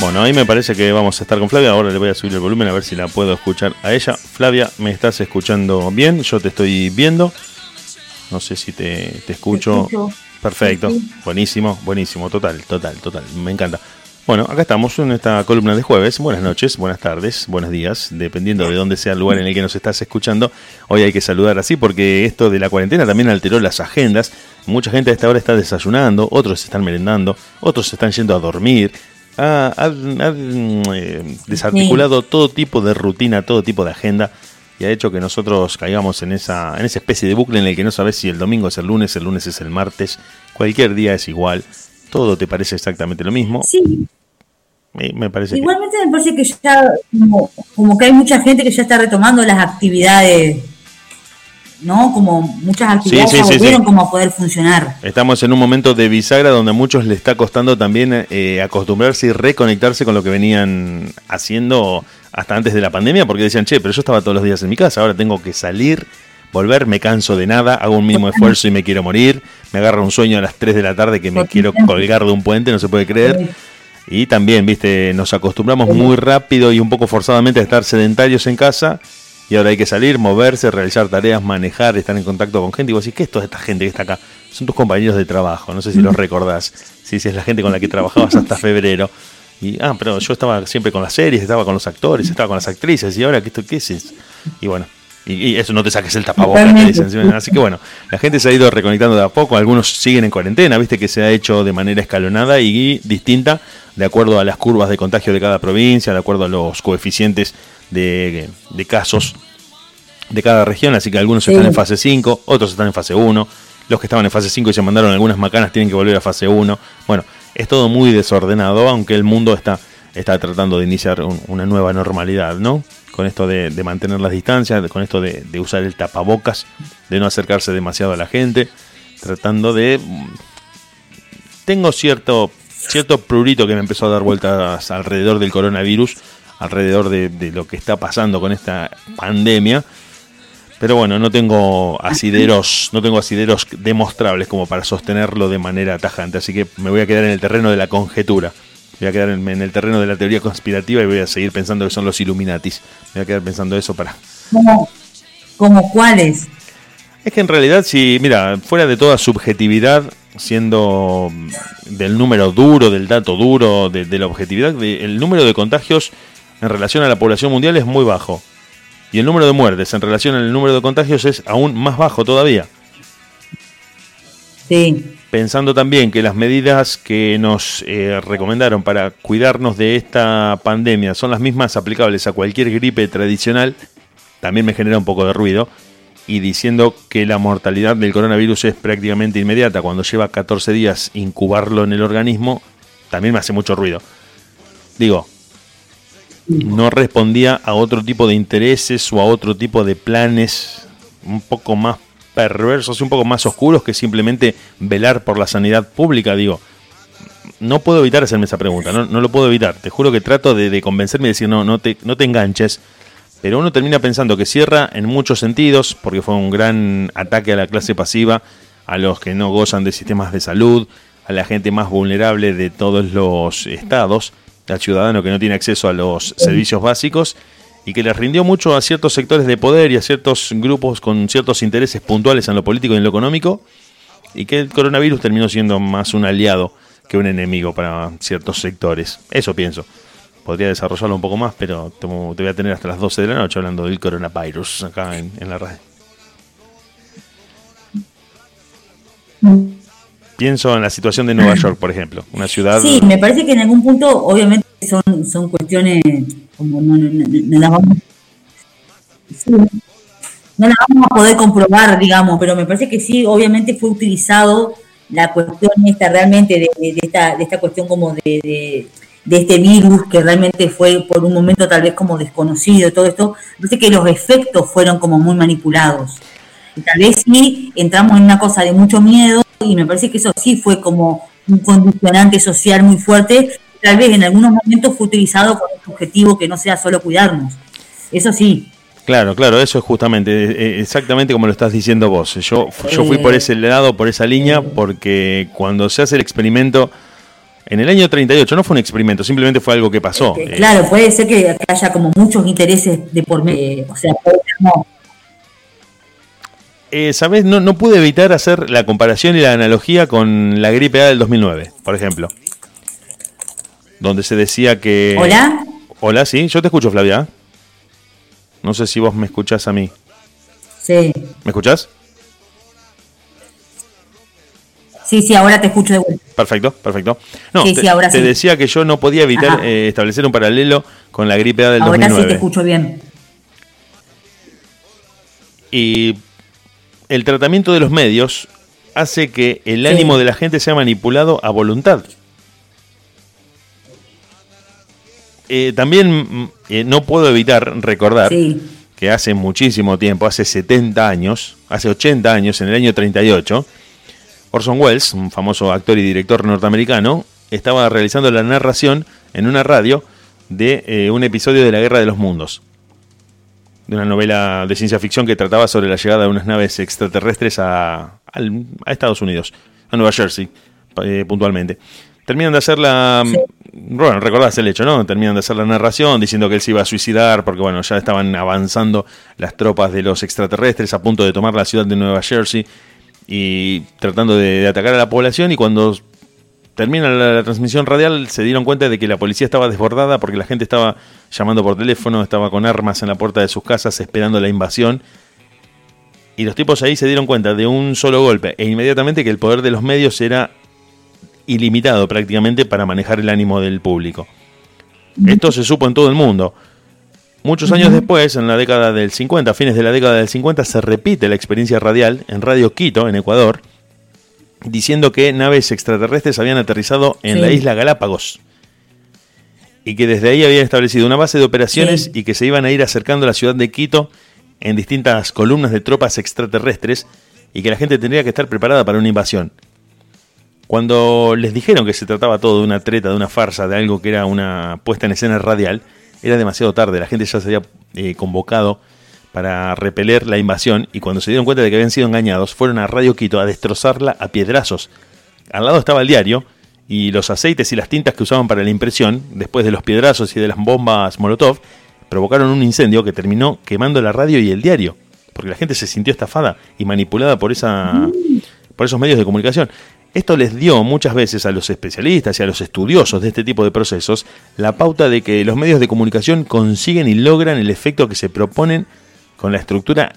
Bueno, ahí me parece que vamos a estar con Flavia. Ahora le voy a subir el volumen a ver si la puedo escuchar a ella. Flavia, ¿me estás escuchando bien? Yo te estoy viendo. No sé si te, escucho. Perfecto. Buenísimo, buenísimo. Total, total, total. Me encanta. Bueno, acá estamos en esta columna de jueves. Buenas noches, buenas tardes, buenos días, dependiendo de dónde sea el lugar en el que nos estás escuchando. Hoy hay que saludar así porque esto de la cuarentena también alteró las agendas. Mucha gente a esta hora está desayunando, otros están merendando, otros están yendo a dormir. Ha, eh, desarticulado todo tipo de rutina, todo tipo de agenda y ha hecho que nosotros caigamos en esa, en esa especie de bucle en el que no sabes si el domingo es el lunes, el lunes es el martes, cualquier día es igual, todo te parece exactamente lo mismo. Sí, me parece Igualmente me parece que ya, como, que hay mucha gente que ya está retomando las actividades, ¿no? Como muchas actividades sí, volvieron como a poder funcionar. Estamos en un momento de bisagra donde a muchos les está costando también eh, acostumbrarse y reconectarse con lo que venían haciendo hasta antes de la pandemia, porque decían, che, pero yo estaba todos los días en mi casa, ahora tengo que salir, volver, me canso de nada, hago un mínimo esfuerzo y me quiero morir, me agarra un sueño a las 3 de la tarde que me quiero colgar de un puente, no se puede creer. Y también, viste, nos acostumbramos muy rápido y un poco forzadamente a estar sedentarios en casa. Y ahora hay que salir, moverse, realizar tareas, manejar, estar en contacto con gente. Y vos decís, ¿qué es toda esta gente que está acá? Son tus compañeros de trabajo, no sé si los recordás. Sí, sí, es la gente con la que trabajabas hasta febrero. Y, ah, pero yo estaba siempre con las series, estaba con los actores, estaba con las actrices. ¿Y ahora qué, esto, qué es? Y bueno, y, eso no te saques el tapabocas. Así que bueno, la gente se ha ido reconectando de a poco. Algunos siguen en cuarentena, viste que se ha hecho de manera escalonada y distinta de acuerdo a las curvas de contagio de cada provincia, de acuerdo a los coeficientes de, casos de cada región. Así que algunos están en fase 5, otros están en fase 1. Los que estaban en fase 5 y se mandaron algunas macanas tienen que volver a fase 1. Bueno, es todo muy desordenado, aunque el mundo está, está tratando de iniciar una nueva normalidad, ¿no? con esto de, mantener las distancias, con esto de, usar el tapabocas, de no acercarse demasiado a la gente, tratando de... Tengo cierto, cierto prurito que me empezó a dar vueltas alrededor del coronavirus, alrededor de, lo que está pasando con esta pandemia. Pero bueno, no tengo asideros, no tengo asideros demostrables como para sostenerlo de manera tajante, así que me voy a quedar en el terreno de la conjetura voy a quedar en, el terreno de la teoría conspirativa y voy a seguir pensando que son los Illuminatis. voy a quedar pensando eso para... ¿Cómo, ¿Cómo cuáles? Es que en realidad, si, mira, fuera de toda subjetividad, siendo del número duro, del dato duro, de, la objetividad, el número de contagios en relación a la población mundial es muy bajo. Y el número de muertes en relación al número de contagios es aún más bajo todavía. Sí pensando también que las medidas que nos eh, recomendaron para cuidarnos de esta pandemia son las mismas aplicables a cualquier gripe tradicional, también me genera un poco de ruido. Y diciendo que la mortalidad del coronavirus es prácticamente inmediata, cuando lleva 14 días incubarlo en el organismo, también me hace mucho ruido. Digo, no respondía a otro tipo de intereses o a otro tipo de planes un poco más perversos un poco más oscuros que simplemente velar por la sanidad pública, digo. No puedo evitar hacerme esa pregunta, no, lo puedo evitar. Te juro que trato de, convencerme y decir, no, no te, no te enganches. Pero uno termina pensando que cierra en muchos sentidos, porque fue un gran ataque a la clase pasiva, a los que no gozan de sistemas de salud, a la gente más vulnerable de todos los estados, al ciudadano que no tiene acceso a los servicios básicos y que les rindió mucho a ciertos sectores de poder y a ciertos grupos con ciertos intereses puntuales en lo político y en lo económico, y que el coronavirus terminó siendo más un aliado que un enemigo para ciertos sectores. Eso pienso. Podría desarrollarlo un poco más, pero te voy a tener hasta las 12 de la noche hablando del coronavirus acá en, la radio. Pienso en la situación de Nueva York, por ejemplo, una ciudad... Sí, me parece que en algún punto, obviamente, son, son cuestiones como no, no, las vamos, no la vamos a poder comprobar, digamos, pero me parece que sí, obviamente fue utilizado la cuestión esta realmente de, esta, de esta cuestión como de, este virus que realmente fue por un momento tal vez como desconocido, todo esto, parece que los efectos fueron como muy manipulados. Y tal vez sí entramos en una cosa de mucho miedo y me parece que eso sí fue como un condicionante social muy fuerte tal vez en algunos momentos fue utilizado con un objetivo que no sea solo cuidarnos. Eso sí. Claro, claro, eso es justamente, eh, eh, exactamente como lo estás diciendo vos. Yo, yo fui por ese lado, por esa línea, porque cuando se hace el experimento, en el año 38 no fue un experimento, simplemente fue algo que pasó. Claro, puede ser que haya como muchos intereses de por medio, o sea, no. Eh, ¿Sabes? No, no pude evitar hacer la comparación y la analogía con la gripe A del 2009, por ejemplo. Donde se decía que... ¿Hola? Hola, sí, yo te escucho, Flavia. No sé si vos me escuchás a mí. Sí. ¿Me escuchás? Sí, sí, ahora te escucho de vuelta. Perfecto, perfecto. No, te, ahora te decía que yo no podía evitar eh, establecer un paralelo con la gripe A del ahora 2009. Ahora sí te escucho bien. Y el tratamiento de los medios hace que el ánimo de la gente sea manipulado a voluntad. Eh, también mm, eh, no puedo evitar recordar que hace muchísimo tiempo, hace 70 años, hace 80 años, en el año 38, Orson Welles, un famoso actor y director norteamericano, estaba realizando la narración en una radio de eh, un episodio de la Guerra de los Mundos, de una novela de ciencia ficción que trataba sobre la llegada de unas naves extraterrestres a, a Estados Unidos, a Nueva Jersey, puntualmente. Terminan de hacer la, bueno, recordás el hecho, ¿no? Terminan de hacer la narración diciendo que él se iba a suicidar porque, bueno, ya estaban avanzando las tropas de los extraterrestres a punto de tomar la ciudad de Nueva Jersey y tratando de, atacar a la población y cuando termina la, transmisión radial se dieron cuenta de que la policía estaba desbordada porque la gente estaba llamando por teléfono, estaba con armas en la puerta de sus casas esperando la invasión y los tipos ahí se dieron cuenta de un solo golpe e inmediatamente que el poder de los medios era ilimitado prácticamente para manejar el ánimo del público. Esto se supo en todo el mundo. Muchos años después, en la década del 50, fines de la década del 50, se repite la experiencia radial en Radio Quito, en Ecuador, diciendo que naves extraterrestres habían aterrizado en la isla Galápagos y que desde ahí habían establecido una base de operaciones y que se iban a ir acercando a la ciudad de Quito en distintas columnas de tropas extraterrestres y que la gente tendría que estar preparada para una invasión. Cuando les dijeron que se trataba todo de una treta, de una farsa, de algo que era una puesta en escena radial, era demasiado tarde, la gente ya se había eh, convocado para repeler la invasión y cuando se dieron cuenta de que habían sido engañados, fueron a Radio Quito a destrozarla a piedrazos. Al lado estaba el diario y los aceites y las tintas que usaban para la impresión, después de los piedrazos y de las bombas Molotov, provocaron un incendio que terminó quemando la radio y el diario, porque la gente se sintió estafada y manipulada por esa por esos medios de comunicación. Esto les dio muchas veces a los especialistas y a los estudiosos de este tipo de procesos la pauta de que los medios de comunicación consiguen y logran el efecto que se proponen con la estructura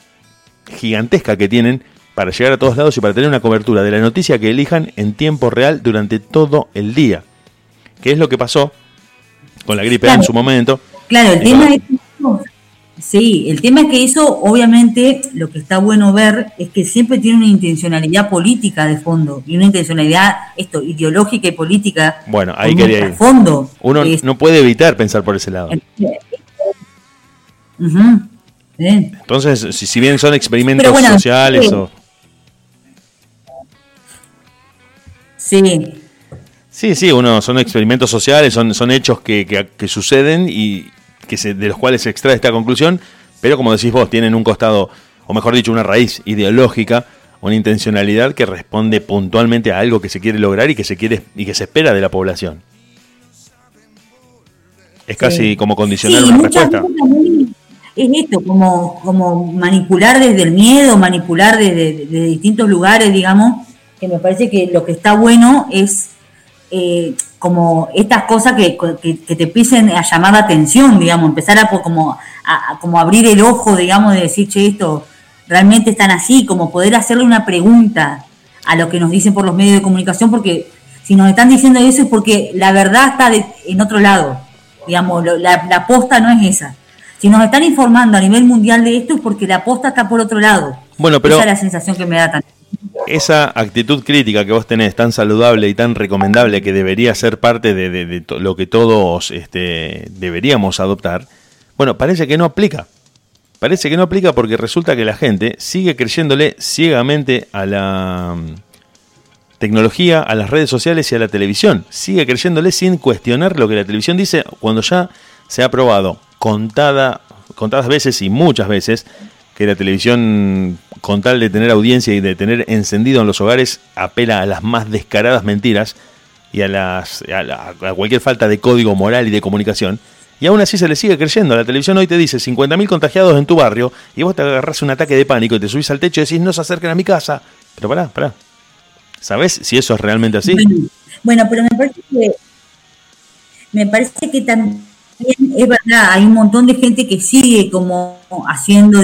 gigantesca que tienen para llegar a todos lados y para tener una cobertura de la noticia que elijan en tiempo real durante todo el día. ¿Qué es lo que pasó con la gripe en su momento? Claro, el tema es Sí, el tema es que eso, obviamente, lo que está bueno ver es que siempre tiene una intencionalidad política de fondo y una intencionalidad esto ideológica y política. Bueno, ahí quería ir. Fondo. Uno no puede evitar pensar por ese lado. Entonces, si, bien son experimentos sociales o... Sí. Sí, sí, uno, son experimentos sociales, son, son hechos que, que, que suceden y, de los cuales se extrae esta conclusión, pero como decís vos, tienen un costado, o mejor dicho, una raíz ideológica, una intencionalidad que responde puntualmente a algo que se quiere lograr y que se quiere y que se espera de la población. Es casi como condicionar una respuesta. Es esto, como, como manipular desde el miedo, manipular desde, distintos lugares, digamos, que me parece que lo que está bueno es eh, como estas cosas que, que, te empiecen a llamar la atención, digamos, empezar a como, a, como abrir el ojo, digamos, de decir, che, esto realmente están así, como poder hacerle una pregunta a lo que nos dicen por los medios de comunicación, porque si nos están diciendo eso es porque la verdad está en otro lado, digamos, la, la posta no es esa. Si nos están informando a nivel mundial de esto es porque la posta está por otro lado. Bueno, pero... Esa es la sensación que me da también esa actitud crítica que vos tenés tan saludable y tan recomendable que debería ser parte de, lo que todos este, deberíamos adoptar, bueno, parece que no aplica. Parece que no aplica porque resulta que la gente sigue creyéndole ciegamente a la mm, tecnología, a las redes sociales y a la televisión. Sigue creyéndole sin cuestionar lo que la televisión dice cuando ya se ha probado contada, contadas veces y muchas veces que la televisión, con tal de tener audiencia y de tener encendido en los hogares, apela a las más descaradas mentiras y a, las, a, cualquier falta de código moral y de comunicación. Y aún así se le sigue creyendo. La televisión hoy te dice 50.000 contagiados en tu barrio y vos te agarras un ataque de pánico y te subís al techo y decís no se acerquen a mi casa. Pero pará, pará. ¿Sabes si eso es realmente así? Bueno, pero me parece que me parece que también es verdad, hay un montón de gente que sigue como haciendo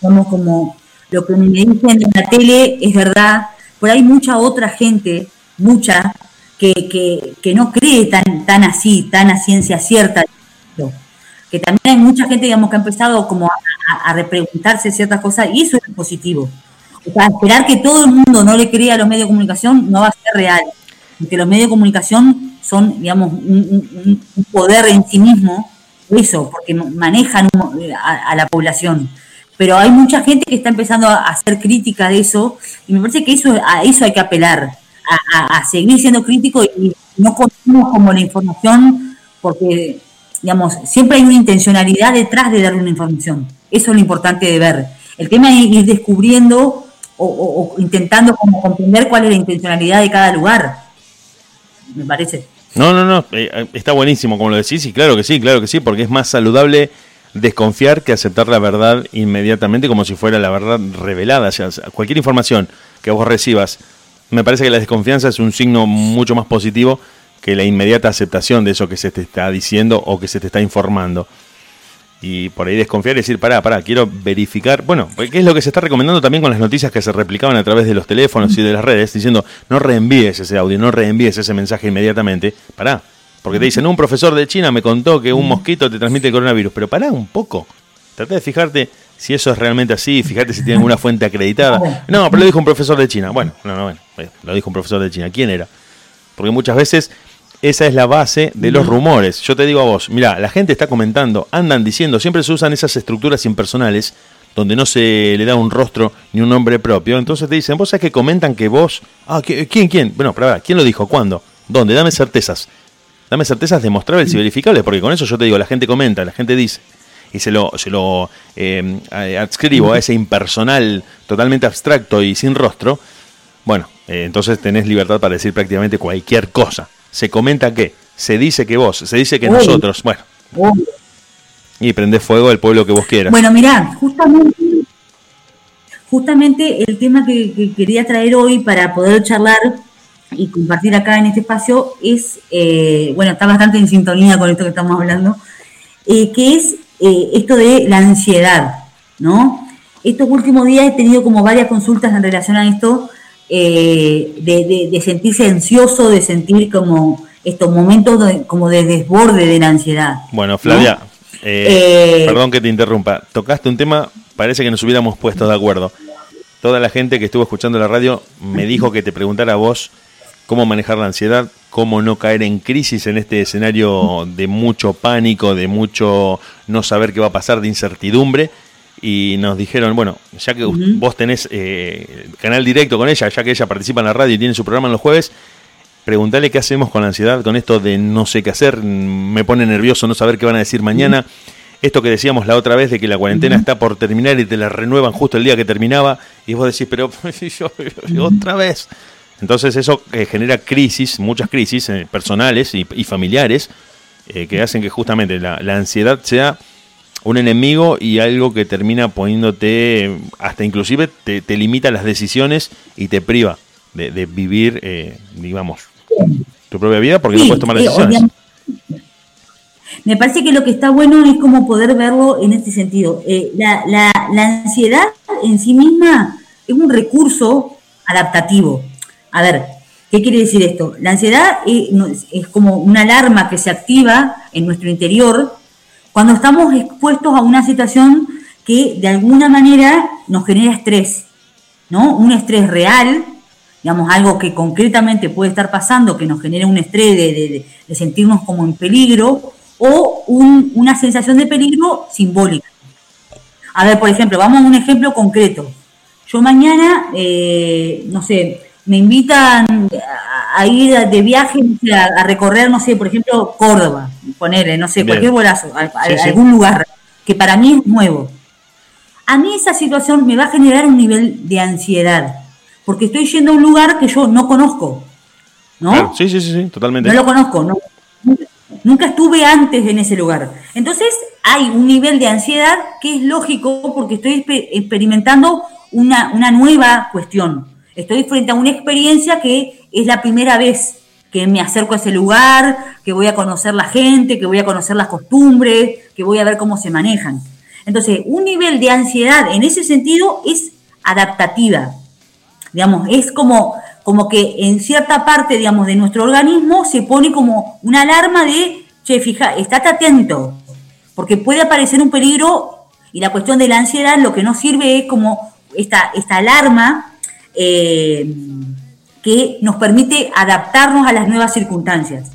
como, como lo que me dicen en la tele es verdad, pero hay mucha otra gente, mucha, que, que, que no cree tan, tan así, tan a ciencia cierta. Que también hay mucha gente, digamos, que ha empezado como a, a repreguntarse ciertas cosas y eso es positivo. O sea, esperar que todo el mundo no le crea a los medios de comunicación no va a ser real. Porque los medios de comunicación son, digamos, un, poder en sí mismo, eso, porque manejan a, la población. Pero hay mucha gente que está empezando a hacer crítica de eso y me parece que eso a eso hay que apelar, a, seguir siendo crítico y no consumimos como la información porque, digamos, siempre hay una intencionalidad detrás de dar una información. Eso es lo importante de ver. El tema es ir descubriendo o, intentando como comprender cuál es la intencionalidad de cada lugar, me parece. No, no, no, eh, está buenísimo como lo decís y claro que sí, claro que sí, porque es más saludable desconfiar que aceptar la verdad inmediatamente como si fuera la verdad revelada. O sea, cualquier información que vos recibas, me parece que la desconfianza es un signo mucho más positivo que la inmediata aceptación de eso que se te está diciendo o que se te está informando y por ahí desconfiar y decir, pará, pará, quiero verificar. Bueno, ¿qué es lo que se está recomendando también con las noticias que se replicaban a través de los teléfonos y de las redes? Diciendo, no reenvíes ese audio, no reenvíes ese mensaje inmediatamente. Pará, porque te dicen, un profesor de China me contó que un mosquito te transmite el coronavirus. Pero pará un poco. Trata de fijarte si eso es realmente así, fíjate si tiene alguna fuente acreditada. No, pero lo dijo un profesor de China. Bueno, no, no, bueno, lo dijo un profesor de China. ¿Quién era? Porque muchas veces esa es la base de los rumores. Yo te digo a vos, mira, la gente está comentando, andan diciendo, siempre se usan esas estructuras impersonales donde no se le da un rostro ni un nombre propio. Entonces te dicen, vos sabés que comentan que vos... Ah, ¿quién, quién? Bueno, pero ver, ¿quién lo dijo? ¿Cuándo? ¿Dónde? Dame certezas. Dame certezas demostrables y verificables, porque con eso yo te digo, la gente comenta, la gente dice, y se lo, se lo eh, adscribo a ese impersonal totalmente abstracto y sin rostro, bueno, eh, entonces tenés libertad para decir prácticamente cualquier cosa se comenta que, se dice que vos, se dice que nosotros, bueno. Y prende fuego el pueblo que vos quieras. Bueno, mirá, justamente, justamente el tema que, quería traer hoy para poder charlar y compartir acá en este espacio es, eh, bueno, está bastante en sintonía con esto que estamos hablando, eh, que es eh, esto de la ansiedad, ¿no? Estos últimos días he tenido como varias consultas en relación a esto de, sentirse ansioso, de sentir como estos momentos como de desborde de la ansiedad. Bueno, Flavia, perdón que te interrumpa, tocaste un tema, parece que nos hubiéramos puesto de acuerdo. Toda la gente que estuvo escuchando la radio me dijo que te preguntara a vos cómo manejar la ansiedad, cómo no caer en crisis en este escenario de mucho pánico, de mucho no saber qué va a pasar, de incertidumbre y nos dijeron, bueno, ya que vos tenés eh, canal directo con ella, ya que ella participa en la radio y tiene su programa en los jueves, preguntale qué hacemos con la ansiedad, con esto de no sé qué hacer, me pone nervioso no saber qué van a decir mañana. Esto que decíamos la otra vez de que la cuarentena está por terminar y te la renuevan justo el día que terminaba y vos decís, pero yo, otra vez. Entonces eso eh, genera crisis, muchas crisis eh, personales y, familiares, que hacen que justamente la, la ansiedad sea un enemigo y algo que termina poniéndote, hasta inclusive te, limita las decisiones y te priva de, vivir, eh, digamos, tu propia vida porque no puedes tomar decisiones. Me parece que lo que está bueno es como poder verlo en este sentido. Eh, la, la, ansiedad en sí misma es un recurso adaptativo. A ver, ¿qué quiere decir esto? La ansiedad es como una alarma que se activa en nuestro interior cuando estamos expuestos a una situación que de alguna manera nos genera estrés, ¿no? Un estrés real, digamos, algo que concretamente puede estar pasando, que nos genera un estrés de, sentirnos como en peligro, o una sensación de peligro simbólica. A ver, por ejemplo, vamos a un ejemplo concreto. Yo mañana, eh, no sé, me invitan a, ir de viaje a, recorrer, no sé, por ejemplo, Córdoba, ponerle, no sé, cualquier bolazo, a, algún lugar que para mí es nuevo. A mí esa situación me va a generar un nivel de ansiedad, porque estoy yendo a un lugar que yo no conozco. ¿No? sí, sí, sí, totalmente. No lo conozco, no, nunca estuve antes en ese lugar. Entonces hay un nivel de ansiedad que es lógico porque estoy experimentando una, una nueva cuestión. Estoy frente a una experiencia que es la primera vez que me acerco a ese lugar, que voy a conocer la gente, que voy a conocer las costumbres, que voy a ver cómo se manejan. Entonces, un nivel de ansiedad en ese sentido es adaptativa. Digamos, es como, como que en cierta parte, digamos, de nuestro organismo se pone como una alarma de, che, fija, estate atento, porque puede aparecer un peligro y la cuestión de la ansiedad lo que nos sirve es como esta, esta alarma eh, que nos permite adaptarnos a las nuevas circunstancias.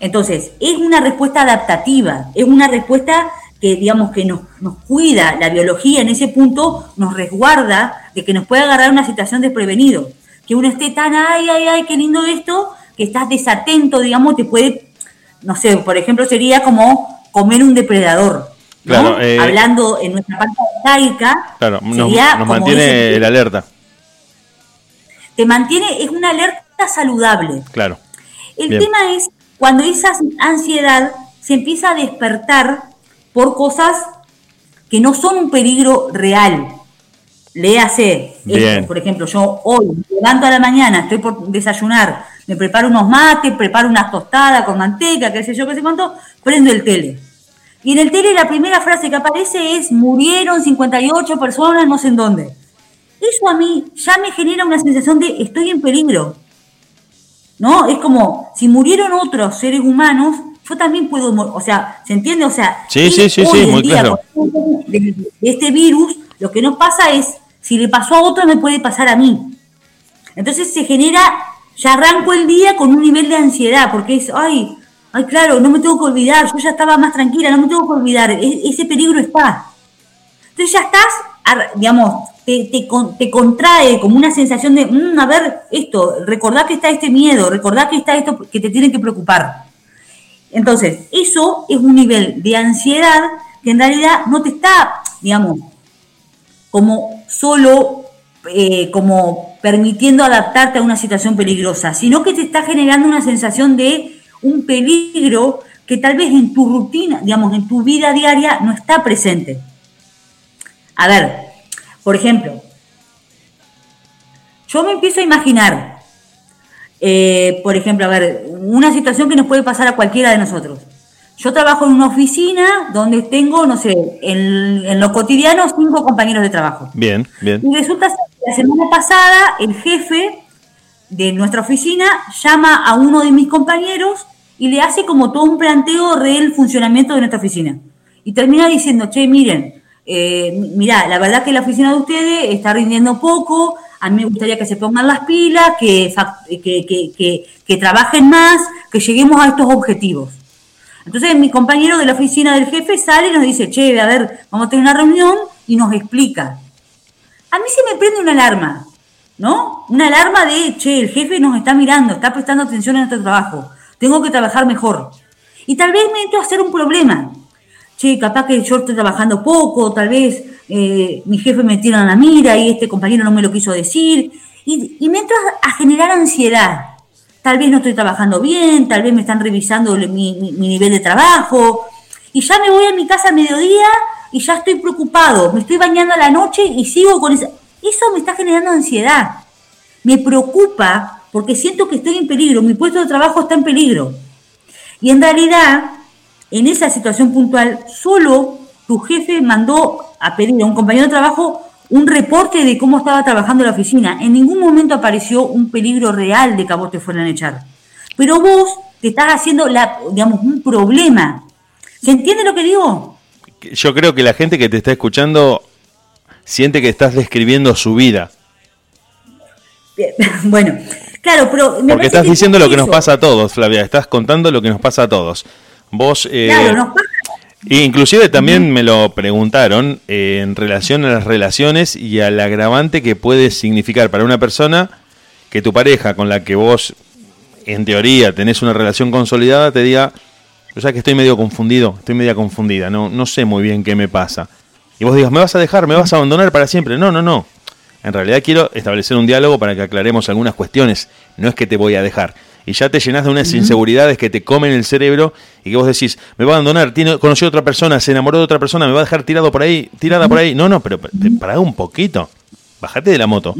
Entonces, es una respuesta adaptativa, es una respuesta que digamos que nos, nos, cuida, la biología en ese punto nos resguarda de que nos puede agarrar una situación desprevenido. Que uno esté tan, ay, ay, ay, qué lindo esto, que estás desatento, digamos, te puede, no sé, por ejemplo, sería como comer un depredador. Claro, eh, Hablando en nuestra parte arcaica, claro, nos, mantiene el alerta. Te mantiene, es una alerta saludable. Claro. El tema es cuando esa ansiedad se empieza a despertar por cosas que no son un peligro real. Léase, esto, por ejemplo, yo hoy levanto a la mañana, estoy por desayunar, me preparo unos mates, preparo unas tostadas con manteca, qué sé yo, qué sé cuánto, prendo el tele. Y en el tele la primera frase que aparece es murieron 58 personas no sé en dónde. Eso a mí ya me genera una sensación de estoy en peligro. ¿No? Es como si murieron otros seres humanos, yo también puedo, o sea, ¿se entiende? O sea, sí, sí, sí, sí, muy claro. De, este virus, lo que no pasa es, si le pasó a otro, me puede pasar a mí. Entonces se genera, ya arranco el día con un nivel de ansiedad, porque es, ay, ay, claro, no me tengo que olvidar, yo ya estaba más tranquila, no me tengo que olvidar, e, ese peligro está. Entonces ya estás, digamos, te, contrae como una sensación de, mm, a ver, esto, recordá que está este miedo, recordá que está esto que te tiene que preocupar. Entonces, eso es un nivel de ansiedad que en realidad no te está, digamos, como solo eh, como permitiendo adaptarte a una situación peligrosa, sino que te está generando una sensación de un peligro que tal vez en tu rutina, digamos, en tu vida diaria no está presente. A ver, por ejemplo, yo me empiezo a imaginar eh, por ejemplo, a ver, una situación que nos puede pasar a cualquiera de nosotros. Yo trabajo en una oficina donde tengo, no sé, en, en lo cotidiano cinco compañeros de trabajo. Bien, bien. Y resulta que la semana pasada el jefe de nuestra oficina llama a uno de mis compañeros y le hace como todo un planteo del funcionamiento de nuestra oficina. Y termina diciendo, che, miren, eh, mira, la verdad que la oficina de ustedes está rindiendo poco, a mí me gustaría que se pongan las pilas, que, que, trabajen más, que lleguemos a estos objetivos. Entonces mi compañero de la oficina del jefe sale y nos dice, che, a ver, vamos a tener una reunión y nos explica. A mí se me prende una alarma, ¿no? Una alarma de, che, el jefe nos está mirando, está prestando atención a nuestro trabajo, tengo que trabajar mejor. Y tal vez me entro a hacer un problema. Che, capaz que yo estoy trabajando poco, tal vez eh, mi jefe me tira la mira y este compañero no me lo quiso decir. Y, me entra a generar ansiedad. Tal vez no estoy trabajando bien, tal vez me están revisando mi, nivel de trabajo. Y ya me voy a mi casa a mediodía y ya estoy preocupado. Me estoy bañando a la noche y sigo con eso. Eso me está generando ansiedad. Me preocupa porque siento que estoy en peligro, mi puesto de trabajo está en peligro. Y en realidad, en esa situación puntual, solo tu jefe mandó a pedir a un compañero de trabajo un reporte de cómo estaba trabajando la oficina. En ningún momento apareció un peligro real de que a vos te fueran a echar. Pero vos te estás haciendo, la, digamos, un problema. ¿Se entiende lo que digo? Yo creo que la gente que te está escuchando siente que estás describiendo su vida. Bueno, claro, pero... Porque estás diciendo lo que nos pasa a todos, Flavia. Estás contando lo que nos pasa a todos. Vos... Eh, claro, nos pasa Inclusive también me lo preguntaron eh, en relación a las relaciones y al agravante que puede significar para una persona que tu pareja con la que vos, en teoría, tenés una relación consolidada, te diga, yo sé que estoy medio confundido, estoy media confundida, no, no sé muy bien qué me pasa. Y vos digas, me vas a dejar, me vas a abandonar para siempre. No, no, no. En realidad quiero establecer un diálogo para que aclaremos algunas cuestiones. No es que te voy a dejar. Y ya te llenas de unas inseguridades que te comen el cerebro y que vos decís, me va a abandonar, tiene, conoció a otra persona, se enamoró de otra persona, me va a dejar tirado por ahí, tirada por ahí. No, no, pero para un poquito. Bájate de la moto,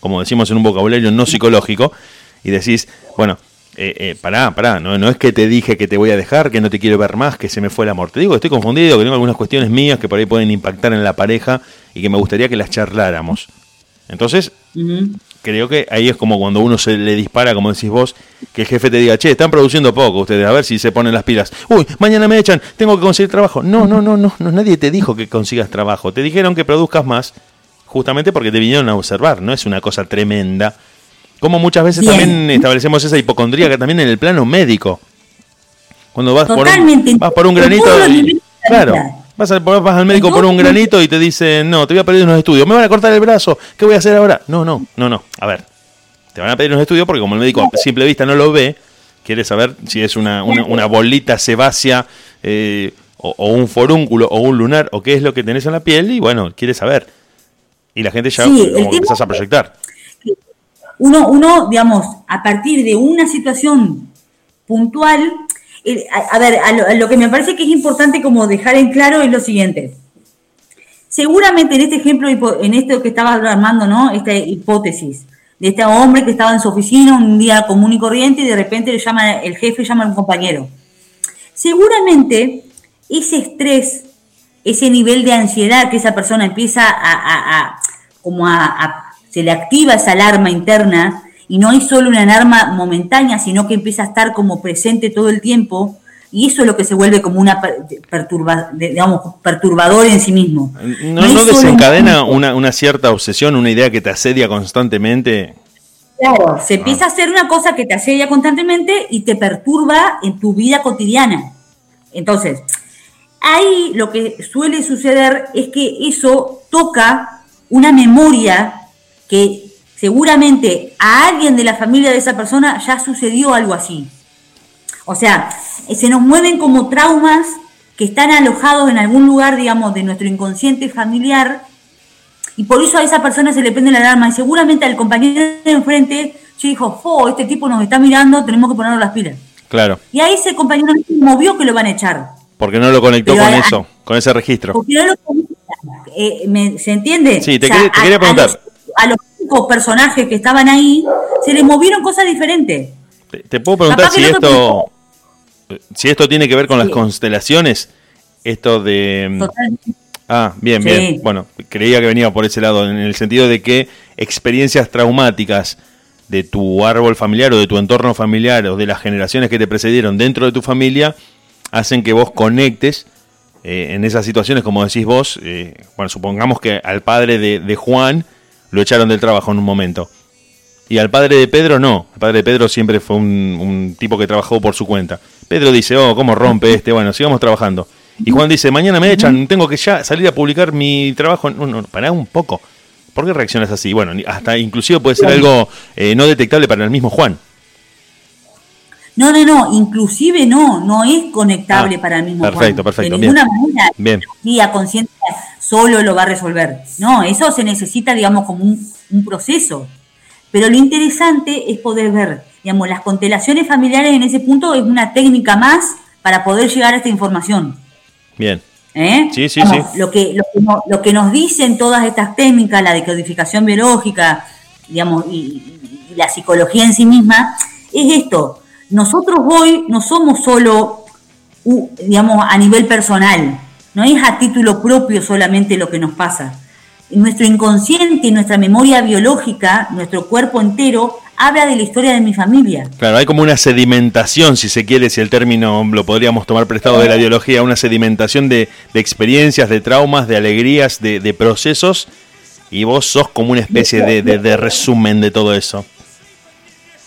como decimos en un vocabulario no psicológico, y decís, bueno, eh, eh, pará, pará, no, no es que te dije que te voy a dejar, que no te quiero ver más, que se me fue el amor. Te digo que estoy confundido, que tengo algunas cuestiones mías que por ahí pueden impactar en la pareja y que me gustaría que las charláramos. Entonces, creo que ahí es como cuando uno se le dispara, como decís vos, que el jefe te diga, che, están produciendo poco ustedes, a ver si se ponen las pilas. Uy, mañana me echan, tengo que conseguir trabajo. No, no, no, no, no nadie te dijo que consigas trabajo. Te dijeron que produzcas más, justamente porque te vinieron a observar, no es una cosa tremenda como muchas veces también establecemos esa hipocondría también en el plano médico. Cuando vas, por un, vas por un granito. claro, vas, al médico por un granito y te dicen, no, te voy a pedir unos estudios. Me van a cortar el brazo. ¿Qué voy a hacer ahora? No, no, no, no. A ver, te van a pedir unos estudios porque como el médico a simple vista no lo ve, quiere saber si es una, una, bolita sebácea eh, o, un forúnculo o un lunar o qué es lo que tenés en la piel y bueno, quiere saber. Y la gente ya como empezás a proyectar uno, uno, digamos, a partir de una situación puntual, a, ver, lo, que me parece que es importante como dejar en claro es lo siguiente. Seguramente en este ejemplo, en esto que estaba armando, ¿no? Esta hipótesis de este hombre que estaba en su oficina un día común y corriente y de repente le llama, el jefe llama a un compañero. Seguramente ese estrés, ese nivel de ansiedad que esa persona empieza a, como a se le activa esa alarma interna y no es solo una alarma momentánea, sino que empieza a estar como presente todo el tiempo y eso es lo que se vuelve como una perturba, digamos, perturbador en sí mismo. ¿No, no, desencadena una, una, cierta obsesión, una idea que te asedia constantemente? Claro, se empieza a hacer una cosa que te asedia constantemente y te perturba en tu vida cotidiana. Entonces, ahí lo que suele suceder es que eso toca una memoria que seguramente a alguien de la familia de esa persona ya sucedió algo así. O sea, se nos mueven como traumas que están alojados en algún lugar, digamos, de nuestro inconsciente familiar, y por eso a esa persona se le prende la alarma, y seguramente al compañero de enfrente se dijo, oh, este tipo nos está mirando, tenemos que ponernos las pilas. Clamo Y ahí ese compañero movió que lo van a echar. Porque no lo conectó con eso, con ese registro. Porque no lo eh, ¿Se entiende? Sí, te, quería preguntar a los cinco personajes que estaban ahí se les movieron cosas diferentes. Te, puedo preguntar si esto si esto tiene que ver con las constelaciones, esto de mm, Ah, bien, bien. Bueno, creía que venía por ese lado en el sentido de que experiencias traumáticas de tu árbol familiar o de tu entorno familiar o de las generaciones que te precedieron dentro de tu familia hacen que vos conectes eh, en esas situaciones, como decís vos, eh, bueno, supongamos que al padre de, de Juan lo echaron del trabajo en un momento. Y al padre de Pedro no. El padre de Pedro siempre fue un, tipo que trabajó por su cuenta. Pedro dice, oh, ¿cómo rompe este? Bueno, sigamos trabajando. Y Juan dice, mañana me echan, tengo que ya salir a publicar mi trabajo. No, no, para un poco. ¿Por qué reaccionas así? Bueno, hasta inclusive puede ser algo eh, no detectable para el mismo Juan. No, no, no, inclusive no, no es conectable ah, para el mismo perfecto, Perfecto, De ninguna manera, bien. la consciente solo lo va a resolver. No, eso se necesita, digamos, como un, proceso. Pero lo interesante es poder ver, digamos, las constelaciones familiares en ese punto es una técnica más para poder llegar a esta información. Bien. ¿Eh? Sí, sí, sí. Lo que, lo, que nos dicen todas estas técnicas, la decodificación biológica, digamos, y, la psicología en sí misma, es esto. Nosotros hoy no somos solo, digamos, a nivel personal, no es a título propio solamente lo que nos pasa. Nuestro inconsciente nuestra memoria biológica, nuestro cuerpo entero, habla de la historia de mi familia. Claro, hay como una sedimentación, si se quiere, si el término lo podríamos tomar prestado de la biología, una sedimentación de, experiencias, de traumas, de alegrías, de, procesos, y vos sos como una especie de resumen de todo eso.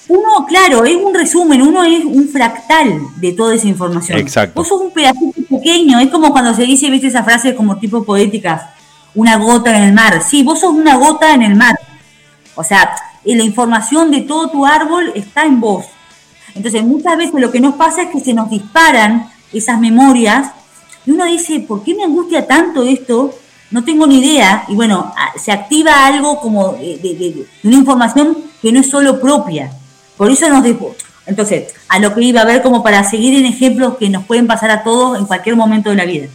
Uno, claro, es un resumen, uno es un fractal de toda esa información. Exacto. Vos sos un pedacito pequeño, es como cuando se dice, viste esa frase como tipo poética, una gota en el mar. Sí, vos sos una gota en el mar. O sea, la información de todo tu árbol está en vos. Entonces, muchas veces lo que nos pasa es que se nos disparan esas memorias y uno dice, ¿por qué me angustia tanto esto? No tengo ni idea. Y bueno, se activa algo como de, una información que no es solo propia. Por eso nos... Entonces, a lo que iba a ver como para seguir en ejemplos que nos pueden pasar a todos en cualquier momento de la vida.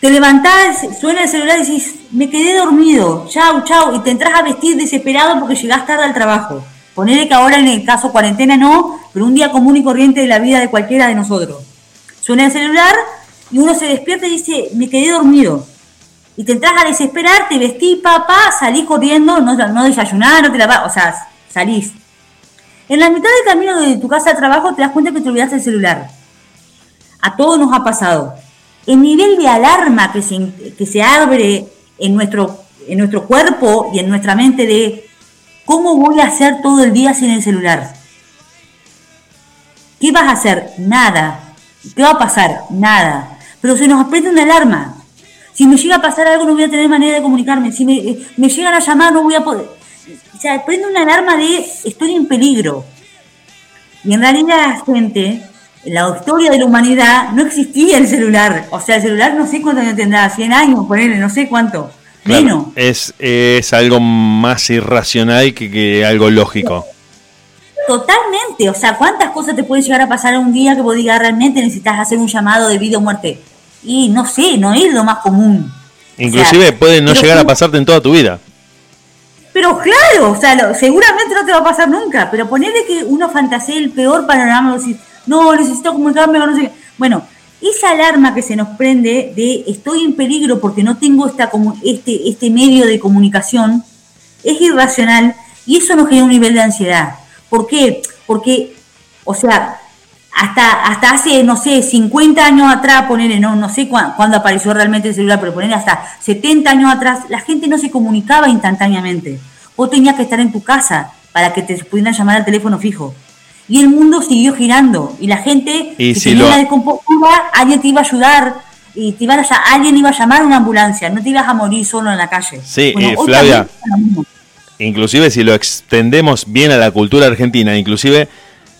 Te levantás, suena el celular y decís, me quedé dormido, chau, chau, y te entras a vestir desesperado porque llegás tarde al trabajo. Ponele que ahora en el caso cuarentena no, pero un día común y corriente de la vida de cualquiera de nosotros. Suena el celular y uno se despierta y dice, me quedé dormido. Y te entras a desesperar, te vestís, papá, salís corriendo, no, no desayunás, no te lavás, o sea, salís. En la mitad del camino de tu casa al trabajo te das cuenta que te olvidaste el celular. A todos nos ha pasado el nivel de alarma que se, que se abre en nuestro, en nuestro cuerpo y en nuestra mente de cómo voy a hacer todo el día sin el celular. ¿Qué vas a hacer? Nada. ¿Qué va a pasar? Nada. Pero se nos prende una alarma. Si me llega a pasar algo no voy a tener manera de comunicarme. Si me, me llegan a llamar no voy a poder. O sea, prende una alarma de estoy en peligro. Y en realidad la gente en la historia de la humanidad no existía el celular. O sea, el celular no sé cuánto tendrá, 100 años, ponerle, no sé cuánto. menos. Es, es algo más irracional que, que, algo lógico. Totalmente. O sea, ¿cuántas cosas te pueden llegar a pasar un día que vos digas realmente necesitas hacer un llamado de vida o muerte? Y no sé, no es lo más común. Inclusive puede no llegar a pasarte en toda tu vida. Pero claro, o sea, seguramente no te va a pasar nunca, pero ponerle que uno fantasee el peor panorama, decir, no, necesito comunicarme no sé Bueno, esa alarma que se nos prende de estoy en peligro porque no tengo esta, este, este medio de comunicación es irracional y eso nos genera un nivel de ansiedad. ¿Por qué? Porque, o sea, hasta, hasta hace, no sé, 50 años atrás, ponerle, no, no sé cuándo apareció realmente el celular, pero ponerle hasta 70 años atrás, la gente no se comunicaba instantáneamente. Vos tenías que estar en tu casa para que te pudieran llamar al teléfono fijo. Y el mundo siguió girando y la gente y si tenía la descompostura, alguien te iba a ayudar y te iba a, alguien iba a llamar a una ambulancia, no te ibas a morir solo en la calle. Sí, eh, Flavia, inclusive si lo extendemos bien a la cultura argentina, inclusive,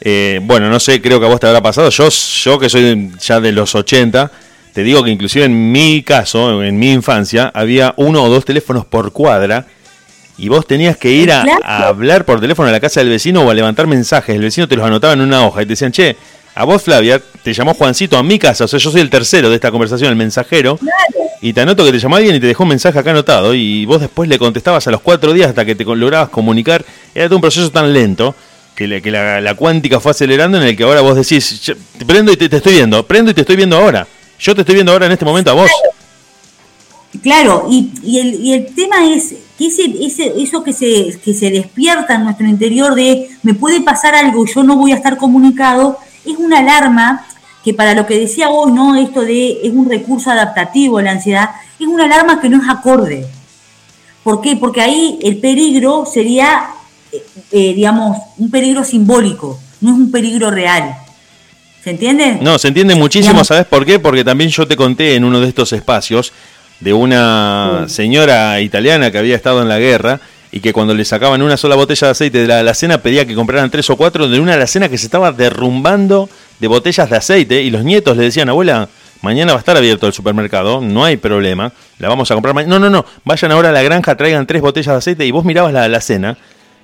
eh, bueno, no sé, creo que a vos te habrá pasado, yo, yo que soy ya de los 80, te digo que inclusive en mi caso, en mi infancia, había uno o dos teléfonos por cuadra y vos tenías que ir a, hablar por teléfono a la casa del vecino o a levantar mensajes. El vecino te los anotaba en una hoja y te decían, che, a vos Flavia, te llamó Juancito a mi casa, o sea, yo soy el tercero de esta conversación, el mensajero, y te anoto que te llamó alguien y te dejó un mensaje acá anotado, y vos después le contestabas a los cuatro días hasta que te lograbas comunicar. Era todo un proceso tan lento que, la, cuántica fue acelerando en el que ahora vos decís, prendo y te, te, estoy viendo, prendo y te estoy viendo ahora. Yo te estoy viendo ahora en este momento a vos. Claro, y, y, el, y el tema es que ese, eso que se, que se despierta en nuestro interior de me puede pasar algo y yo no voy a estar comunicado, es una alarma que para lo que decía hoy, ¿no? Esto de es un recurso adaptativo la ansiedad, es una alarma que no es acorde. ¿Por qué? Porque ahí el peligro sería, eh, eh, digamos, un peligro simbólico, no es un peligro real. ¿Se entiende? No, se entiende muchísimo, ¿sabes por qué? Porque también yo te conté en uno de estos espacios de una señora italiana que había estado en la guerra y que cuando le sacaban una sola botella de aceite de la alacena pedía que compraran tres o cuatro de una alacena que se estaba derrumbando de botellas de aceite y los nietos le decían, abuela, mañana va a estar abierto el supermercado, no hay problema, la vamos a comprar mañana. No, no, no, vayan ahora a la granja, traigan tres botellas de aceite y vos mirabas la alacena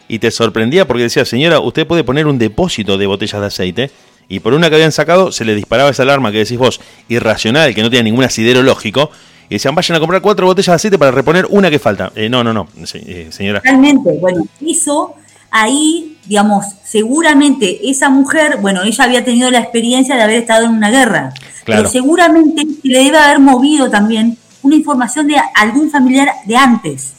y te sorprendía porque decía, señora, usted puede poner un depósito de botellas de aceite y por una que habían sacado se le disparaba esa alarma que decís vos, irracional, que no tenía ningún asidero lógico, y decían, vayan a comprar cuatro botellas de aceite para reponer una que falta. Eh, no, no, no, eh, señora. Realmente, bueno, eso ahí, digamos, seguramente esa mujer, bueno, ella había tenido la experiencia de haber estado en una guerra, pero seguramente le debe haber movido también una información de algún familiar de antes,